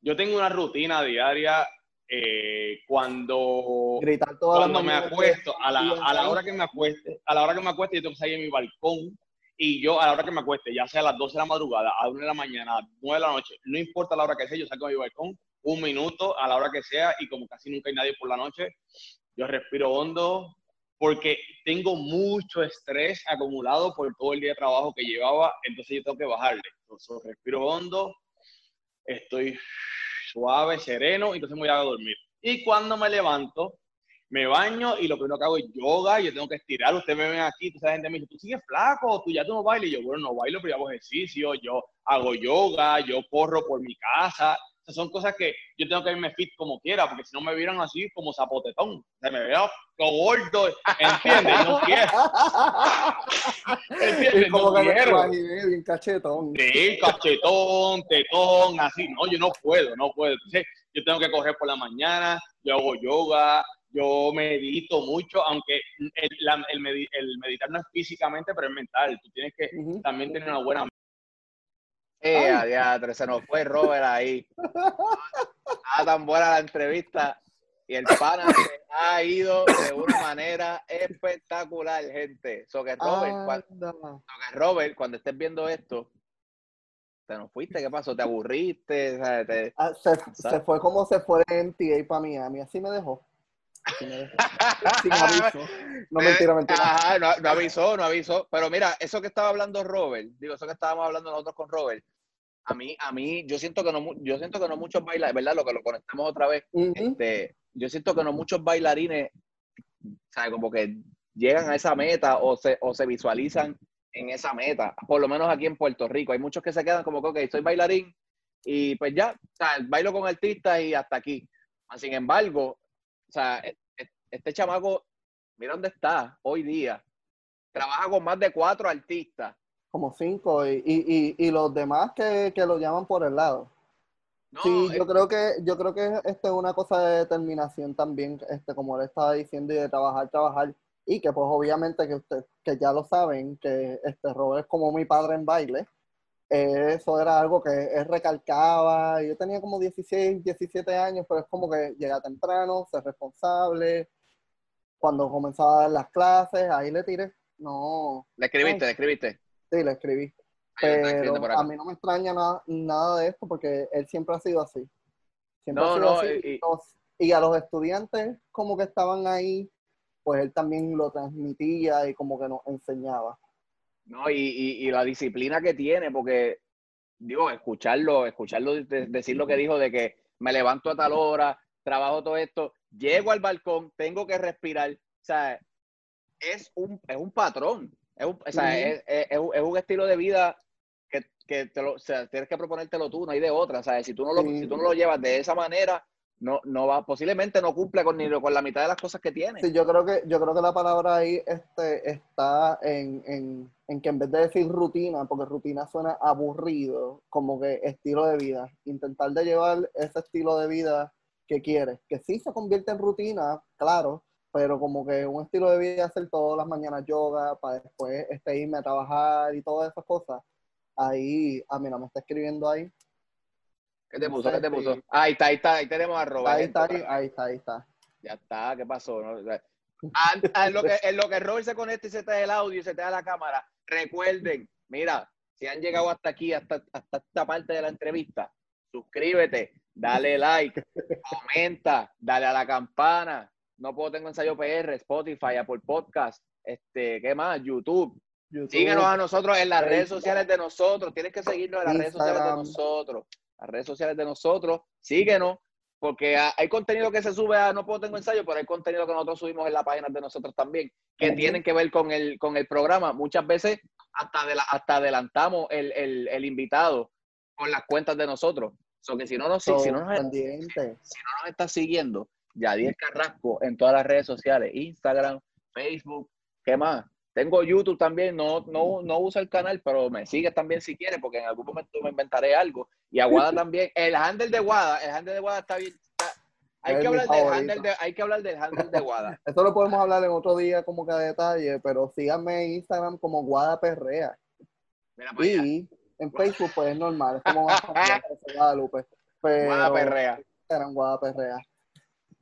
Yo tengo una rutina diaria eh, cuando, Gritar cuando me acuesto, a la, a la, hora que me acueste, a la hora que me acueste, yo tengo que salir en mi balcón y yo a la hora que me acueste, ya sea a las 12 de la madrugada, a 1 de la mañana, a 9 de la noche, no importa la hora que sea, yo salgo de mi balcón un minuto a la hora que sea y como casi nunca hay nadie por la noche, yo respiro hondo, porque tengo mucho estrés acumulado por todo el día de trabajo que llevaba, entonces yo tengo que bajarle. Entonces respiro hondo, estoy suave, sereno, entonces me voy a dormir. Y cuando me levanto, me baño y lo primero que hago es yoga, yo tengo que estirar, ustedes me ven aquí, toda la gente me dice, tú sigues flaco, tú ya tú no bailas, y yo, bueno, no bailo, pero yo hago ejercicio, yo hago yoga, yo corro por mi casa, son cosas que yo tengo que irme fit como quiera, porque si no me vieran así como zapotetón. Se me veo gordo, ¿entiendes? No quiero. ¿Entiendes? Como no que quiero. bien cachetón. Sí, cachetón, tetón, así. No, yo no puedo, no puedo. Entonces, yo tengo que correr por la mañana, yo hago yoga, yo medito mucho, aunque el, el, meditar no es físicamente, pero es mental. Tú tienes que también tener una buena eh, se nos fue Robert ahí. Ah, tan buena la entrevista. Y el pana se ha ido de una manera espectacular, gente. So que Robert, cuando, Robert, cuando estés viendo esto, te nos fuiste, ¿qué pasó? ¿Te aburriste? Ah, se, fue como se fue en TA para Miami, así me dejó. Sin aviso. No, mentira, mentira. no, no, avisó, no avisó. Pero mira, eso que estaba hablando Robert, digo, eso que estábamos hablando nosotros con Robert, a mí, a mí, yo siento que no, yo siento que no muchos bailarines, ¿verdad? Lo que lo conectamos otra vez, este, yo siento que no muchos bailarines, ¿sabes? Como que llegan a esa meta o se, o se visualizan en esa meta, por lo menos aquí en Puerto Rico. Hay muchos que se quedan como que, ok, soy bailarín y pues ya, o sea, bailo con artistas y hasta aquí. Sin embargo, o sea, e, e, este chamaco, mira dónde está hoy día. Trabaja con más de cuatro artistas como cinco, y, y, y, los demás que, que, lo llaman por el lado. sí, yo creo que, yo creo que este es una cosa de determinación también, este, como le estaba diciendo, y de trabajar, trabajar, y que pues obviamente que usted, que ya lo saben, que este Robert es como mi padre en baile, eso era algo que él recalcaba, yo tenía como 16, 17 años, pero es como que llega temprano, ser responsable, cuando comenzaba a dar las clases, ahí le tiré, no. Le escribiste, le escribiste. Sí, le escribí. Pero a mí no me extraña nada, nada de esto porque él siempre ha sido así. Siempre ha sido así. Y, a los estudiantes como que estaban ahí, pues él también lo transmitía y como que nos enseñaba. No, y, y, la disciplina que tiene, porque, digo, escucharlo, escucharlo decir lo que dijo de que me levanto a tal hora, trabajo todo esto, llego al balcón, tengo que respirar. O sea, es un, es un patrón. Es un, o sea, es, es, es, un estilo de vida que, que te lo, o sea, tienes que proponértelo tú, no hay de otra. ¿sabes? Si, tú no lo, si tú no lo llevas de esa manera, no, no va, posiblemente no cumple con ni con la mitad de las cosas que tiene. Sí, yo creo que, yo creo que la palabra ahí este, está en, en, en que en vez de decir rutina, porque rutina suena aburrido, como que estilo de vida, intentar de llevar ese estilo de vida que quieres, que sí se convierte en rutina, claro, pero como que un estilo de vida hacer todas las mañanas yoga para después este, irme a trabajar y todas esas cosas. Ahí, ah, mira, me está escribiendo ahí. ¿Qué te puso? ¿Qué te puso? Ahí está, ahí está, ahí tenemos a Robert. Ahí está, ahí, ahí está, ahí está. Ya está, ¿qué pasó? No? Ah, ah, en, lo que, en lo que Robert se conecta y se te da el audio y se te da la cámara, recuerden, mira, si han llegado hasta aquí, hasta, hasta esta parte de la entrevista, suscríbete, dale like, comenta, dale a la campana. No puedo tengo ensayo PR, Spotify, Apple Podcast, este, ¿qué más? YouTube. YouTube, Síguenos a nosotros en las redes sociales de nosotros. Tienes que seguirnos en las redes sociales de nosotros. Las redes sociales de nosotros. Síguenos, porque ha- hay contenido que se sube a No Puedo Tengo Ensayo, pero hay contenido que nosotros subimos en la página de nosotros también, que tienen que ver con el, con el programa. Muchas veces hasta, de hasta adelantamos el, el, el invitado con las cuentas de nosotros. So que si no nos, si, si no nos, si no nos estás siguiendo, Yadier Carrasco en todas las redes sociales, Instagram, Facebook, ¿qué más? Tengo YouTube también, no, no, no uso el canal, pero me sigues también si quieres, porque en algún momento me inventaré algo. Y a Guada también. El handle de Guada, el handle de Guada está bien. está- hay, Es que hablar del handle de, hay que hablar del handle de Guada. Esto lo podemos hablar en otro día como que a detalle, pero síganme en Instagram como Guada Perrea. Mira. Y en Facebook pues es normal, es como Guadalupe. Guada Perrea. Instagram Guada Perrea.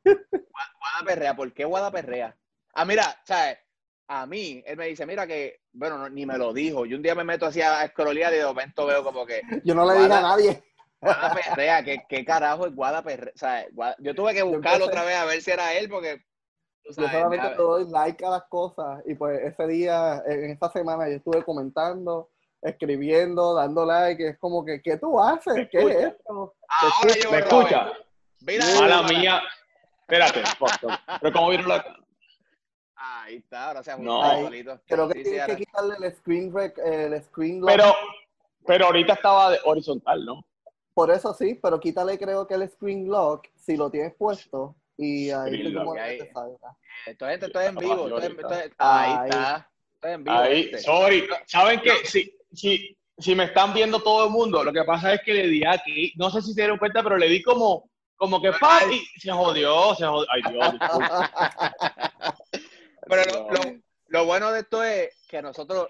Guada Perrea, ¿por qué Guada Perrea? Ah, mira, ¿sabes? A mí, él me dice, mira que, bueno, no- ni me lo dijo. Yo un día me meto así a scrollear y de momento veo como que Yo no le dije a nadie. Guada Perrea, ¿qué, qué carajo es Guada Perrea? O sea, Guada- yo tuve que buscarlo otra vez a ver si era él, porque. Yo sabes, solamente me- le doy like a las cosas y pues ese día, en esta semana yo estuve comentando, escribiendo, dando like, es como que, ¿qué tú haces? ¿Qué es esto? Ahora yo ¿Me escucha? Mira, Mala mira. mía. Espérate, pero como vieron la... Ahí está, ahora se No. solito. Creo que Sí, sí, tienes que quitarle el screen, rec, el screen lock. Pero, pero ahorita estaba de horizontal, ¿no? Por eso sí, pero quítale creo que el screen lock si lo tienes puesto y ahí supone que ahí. te salga. Esto, esto es en vivo. esto es- ahorita. esto es- ahí Ahí. está. Esto es en vivo. Ahí, sorry. ¿Saben qué? Si, si, si me están viendo todo el mundo, lo que pasa es que le di aquí, no sé si se dieron cuenta, pero le di como, como que ¡pam! y se jodió, se jodió. Ay, Dios, disculpa. Pero lo, lo- lo bueno de esto es que nosotros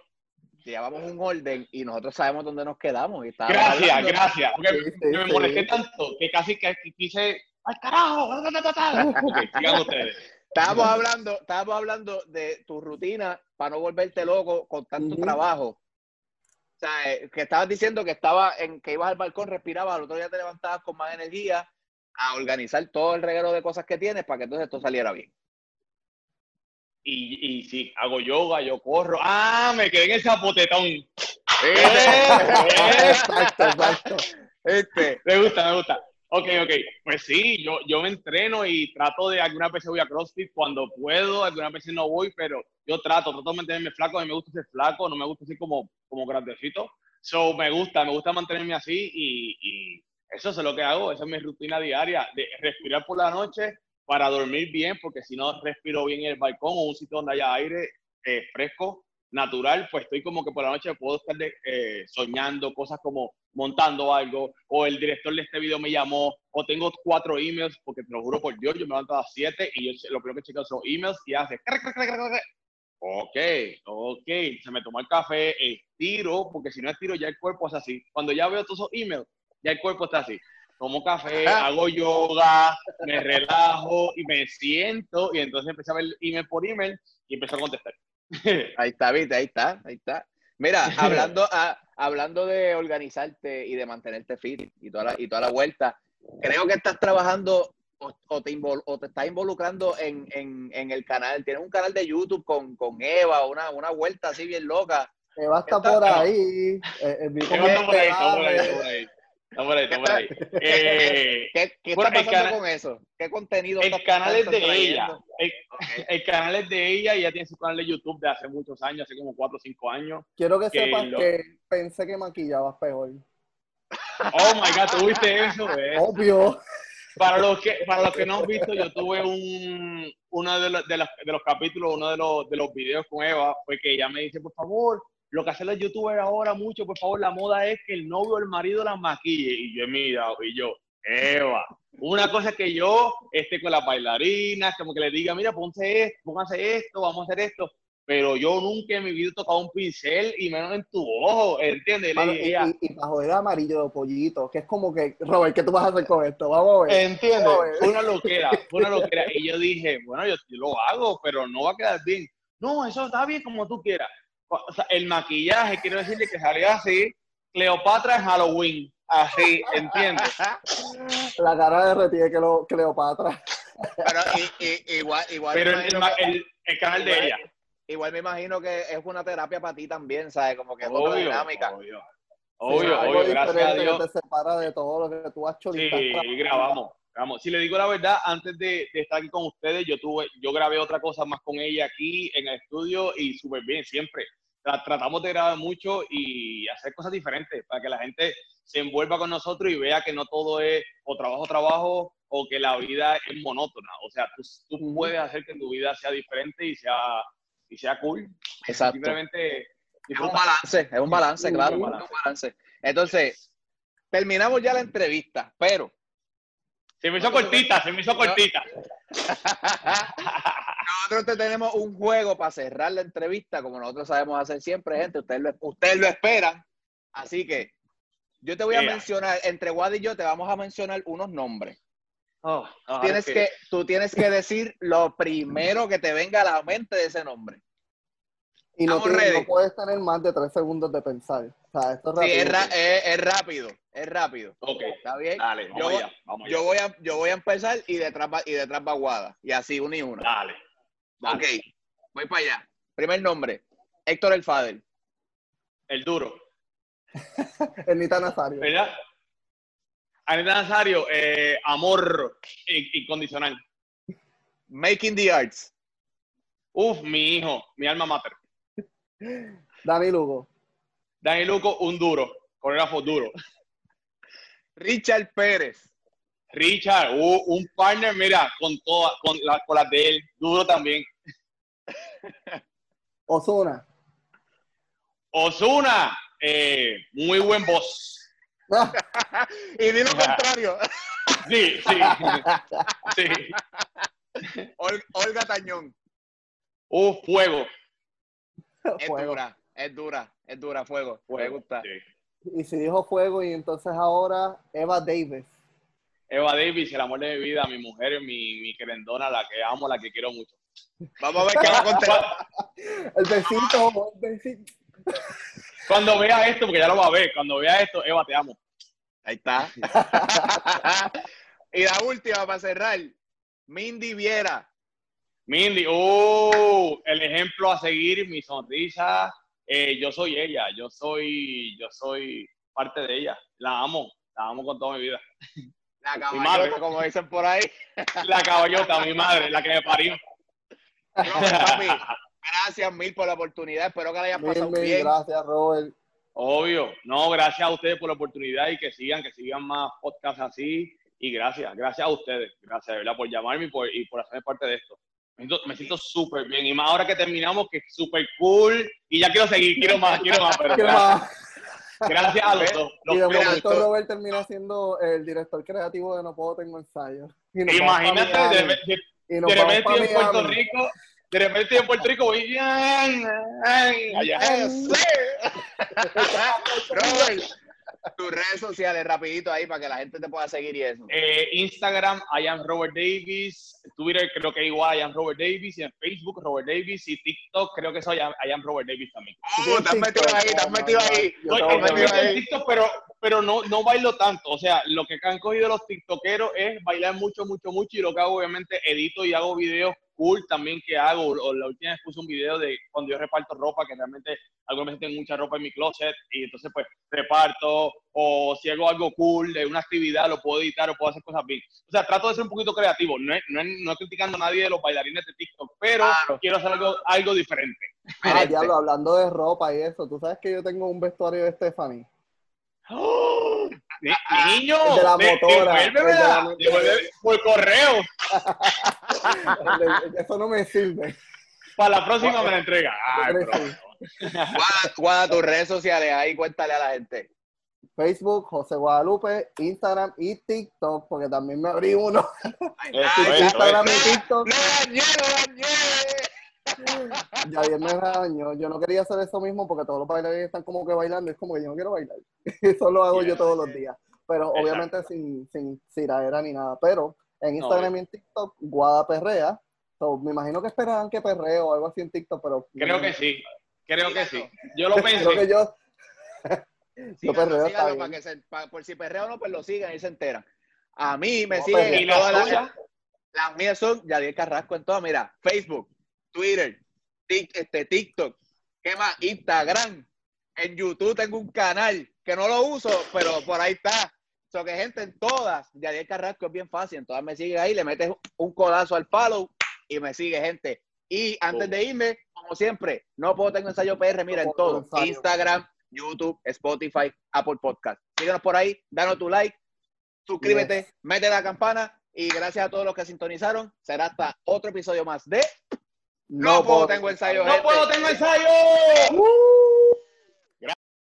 llevamos un orden y nosotros sabemos dónde nos quedamos. Y Gracias, hablando- gracias. Porque Sí, sí, me sí. molesté tanto que casi que que quise. ¡Ay, carajo! ta, ta, ta, ta. Ok, sigan ustedes. Estábamos hablando, estábamos hablando de tu rutina para no volverte loco con tanto Ujú. trabajo. O sea, eh, que estabas diciendo que estaba en que ibas al balcón, respirabas, al otro día te levantabas con más energía a organizar todo el reguero de cosas que tienes para que entonces esto saliera bien. Y, y sí, hago yoga, yo corro. ¡Ah! Me quedé en el zapotetón. Exacto, exacto. Este, Me gusta, me gusta. Ok, ok. Pues sí, yo, yo me entreno y trato de, algunas veces voy a CrossFit cuando puedo, algunas veces no voy, pero yo trato, trato de mantenerme flaco, a mí me gusta ser flaco, no me gusta ser como, como grandecito. So, me gusta, me gusta mantenerme así y, y eso es lo que hago, esa es mi rutina diaria, de respirar por la noche para dormir bien, porque si no respiro bien en el balcón o un sitio donde haya aire eh, fresco, natural, pues estoy como que por la noche puedo estar de- eh, soñando cosas como montando algo, o el director de este video me llamó, o tengo cuatro emails, porque te lo juro por Dios, yo me levanto a las 7 y yo lo primero que chequeo son emails y hace... Ok, ok, se me tomó el café, estiro, porque si no estiro ya el cuerpo es así. Cuando ya veo todos esos emails, ya el cuerpo está así. Tomo café, hago yoga, me relajo y me siento y entonces empecé a ver email por email y empecé a contestar. ahí está, viste, ahí está, ahí está. Mira, hablando, a- hablando de organizarte y de mantenerte fit y toda la, y toda la vuelta, creo que estás trabajando o, o te, invol- o te estás involucrando en, en, en el canal. Tienes un canal de YouTube con, con Eva, una, una vuelta así bien loca. Eva está Está- por ahí. eh, eh, como Está por ahí, está por ahí, pegaje. está por ahí. Está por ahí, está por ahí. Eh, ¿Qué, qué Bueno, está pasando con eso? ¿Qué contenido el canal es de trayendo? ella. El, canal es de ella y ella tiene su canal de YouTube de hace muchos años, hace como 4 o 5 años. Quiero que Que sepas lo- que pensé que maquillabas peor. Oh my god, ¿tú viste eso? ¿Ves? Obvio. para los que para los que no han visto, yo tuve un uno de los, de los, de los capítulos, uno de los, de los videos con Eva, fue que ella me dice, por favor, lo que hacen los youtubers ahora mucho, por favor, la moda es que el novio o el marido la maquille. Y yo he mirado, y yo, Eva, una cosa es que yo esté con las bailarinas, como que le diga, mira, ponte esto, pónganse esto, vamos a hacer esto. Pero yo nunca en mi vida he tocado un pincel y menos en tu ojo, ¿entiendes? Mano, y, y, y, bajo el amarillo de pollito, que es como que, Robert, ¿qué tú vas a hacer con esto? Vamos a ver. ¿Entiendes? Fue una loquera, fue una loquera. Y yo dije, bueno, yo, yo lo hago, pero no va a quedar bien. No, eso está bien como tú quieras. O sea, el maquillaje, quiero decirle que salía así, Cleopatra en Halloween. Así, ¿entiendes? La cara de retiene que lo Cleopatra. Pero y, y, igual, igual. Pero el, el, el, canal igual, de ella. Igual me imagino que es una terapia para ti también, ¿sabes? Como que es Obvio, otra dinámica. Obvio, Sí, obvio, algo obvio, gracias a diferente Dios. que te separa de todo lo que tú has hecho. Sí, grabamos. grabamos. Si le digo la verdad, antes de, de, estar aquí con ustedes, yo tuve, yo grabé otra cosa más con ella aquí en el estudio y súper bien, siempre. Tra- Tratamos de grabar mucho y hacer cosas diferentes para que la gente se envuelva con nosotros y vea que no todo es o trabajo, trabajo o que la vida es monótona. O sea, tú, tú puedes hacer que tu vida sea diferente y sea, y sea cool. Exacto. Simplemente Es un balance, es un balance, claro, un es un balance. Entonces, terminamos ya la entrevista, pero Se me hizo cortita, se me hizo cortita. nosotros te tenemos un juego para cerrar la entrevista, como nosotros sabemos hacer siempre, gente. Ustedes lo, ustedes lo esperan. Así que yo te voy a mencionar, entre Wad y yo te vamos a mencionar unos nombres. Oh, ah, Tienes que, tú tienes que decir lo primero que te venga a la mente de ese nombre. Y no, puedes tener más de tres segundos de pensar. O sea, esto es Sí, rápido. es, ra- es- es rápido, es rápido. Ok, ¿Está bien? dale, vamos Yo voy- allá, vamos allá. Yo voy a, yo voy a empezar y detrás va, y detrás va Guada. Y así, una y una. Dale. Dale. Ok, voy para allá. Primer nombre, Héctor El Fader. El duro, Ernita Nazario. ¿verdad? Anita Nazario, eh, amor in- incondicional. Making the Arts. Uf, mi hijo, mi alma mater. Dani Lugo. Dani Luco, un duro, coreógrafo duro. Richard Pérez. Richard, uh, un partner, mira, con todas, con, la- con las de él, duro también. Osuna. Osuna, eh, muy buen voz. y di lo contrario. Sí, sí, sí. Ol- Olga Tañón. Uf, fuego. Es Fuego. dura, es dura, es dura, fuego. Me fuego. gusta. sí. Y si dijo fuego, y entonces ahora Eva Davis. Eva Davis, el amor de mi vida, mi mujer, mi, mi querendona, la que amo, la que quiero mucho. Vamos a ver qué va a contestar. El besito, el besito. Cuando vea esto, porque ya lo va a ver, cuando vea esto, Eva, te amo. Ahí está. y la última para cerrar. Mindy Viera. Mindy, oh, el ejemplo a seguir, mi sonrisa. Eh, yo soy ella, yo soy, yo soy parte de ella. La amo, la amo con toda mi vida. La madre. caballota, como dicen por ahí. La caballota, mi madre, la que me parió. Robert, papi, gracias mil por la oportunidad. Espero que la hayas Mil, pasado mil bien. gracias, Robert. Obvio, no, gracias a ustedes por la oportunidad y que sigan, que sigan más podcasts así. Y gracias, gracias a ustedes, gracias, de ¿verdad? Por llamarme y por, y por hacerme parte de esto. Me siento- súper bien. Y más ahora que terminamos, que es súper cool. Y ya quiero seguir, quiero más, quiero más. Pero ¿Qué gracias, más? gracias a los dos. Los Y de momento. Robert termina siendo el director creativo de No Puedo Tengo Ensayo. Vamos Imagínate, Y nos de repente en Puerto. Rico, de repente en Puerto Rico voy ay, ay, allá. Robert, tus redes sociales, rapidito ahí, para que la gente te pueda seguir y eso. Eh, Instagram, I am Robert Davis. Twitter, creo que igual, I am Robert Davis. Y en Facebook, Robert Davis. Y TikTok, creo que soy I am, Robert Davis también. Has metido ahí, has metido ahí. Estoy metido TikTok, pero, pero no, no bailo tanto. O sea, lo que han cogido los tiktokeros es bailar mucho, mucho, mucho. Y lo que hago, obviamente, edito y hago videos cool también que hago. O la última vez puse un video de cuando yo reparto ropa, que realmente algunas veces tengo mucha ropa en mi closet. Y entonces, pues, reparto. O si hago algo cool de una actividad, lo puedo editar o puedo hacer cosas bien. O sea, trato de ser un poquito creativo. No es, no es, no es criticando a nadie de los bailarines de TikTok, pero Claro. quiero hacer algo, algo diferente. Ah, diablo, hablando de ropa y eso, tú sabes que yo tengo un vestuario de Stephanie. ¡Oh! Ni- Niño, El de la motora, el de devuélvemela, devuelve por correo. Eso no me sirve. Para la próxima me la entrega. Ay. Guada, tus redes sociales, ahí cuéntale a la gente. Facebook, José Guadalupe, Instagram y TikTok, porque también me abrí uno. Instagram y TikTok. ¡Lo dañé, bien me daño. Yo no quería hacer eso mismo porque todos los bailarines están como que bailando. Es como que yo no quiero bailar. Eso lo hago yo todos los días. Pero Exacto. obviamente sin, sin ciradera ni nada. Pero en Instagram y en TikTok, Guada Perrea. So, me imagino que esperaban que perreo o algo así en TikTok, pero. Creo que sí. Creo que sí. Yo lo Creo que pensé. yo. Síganlo, perreo, está síganlo bien. para que se, por si perreo o no, pues lo sigan y se enteran. A mí me No, siguen ¿Y la todas las... Las mías son Yadiel Carrasco en todas, mira, Facebook, Twitter, Tik- este, TikTok, ¿qué más? Instagram. En YouTube tengo un canal que no lo uso, pero por ahí está. So que gente en todas, Yadiel Carrasco es bien fácil, en todas me sigue ahí, le metes un codazo al follow y me sigue gente. Y antes de irme, como siempre, no puedo tener ensayo PR, mira, en todo. Instagram, YouTube, Spotify, Apple Podcast. Síguenos por ahí, danos tu like, suscríbete, mete la campana y gracias a todos los que sintonizaron. Será hasta otro episodio más de No, puedo, tengo ensayo. No puedo, tengo ensayo. ¡Uh!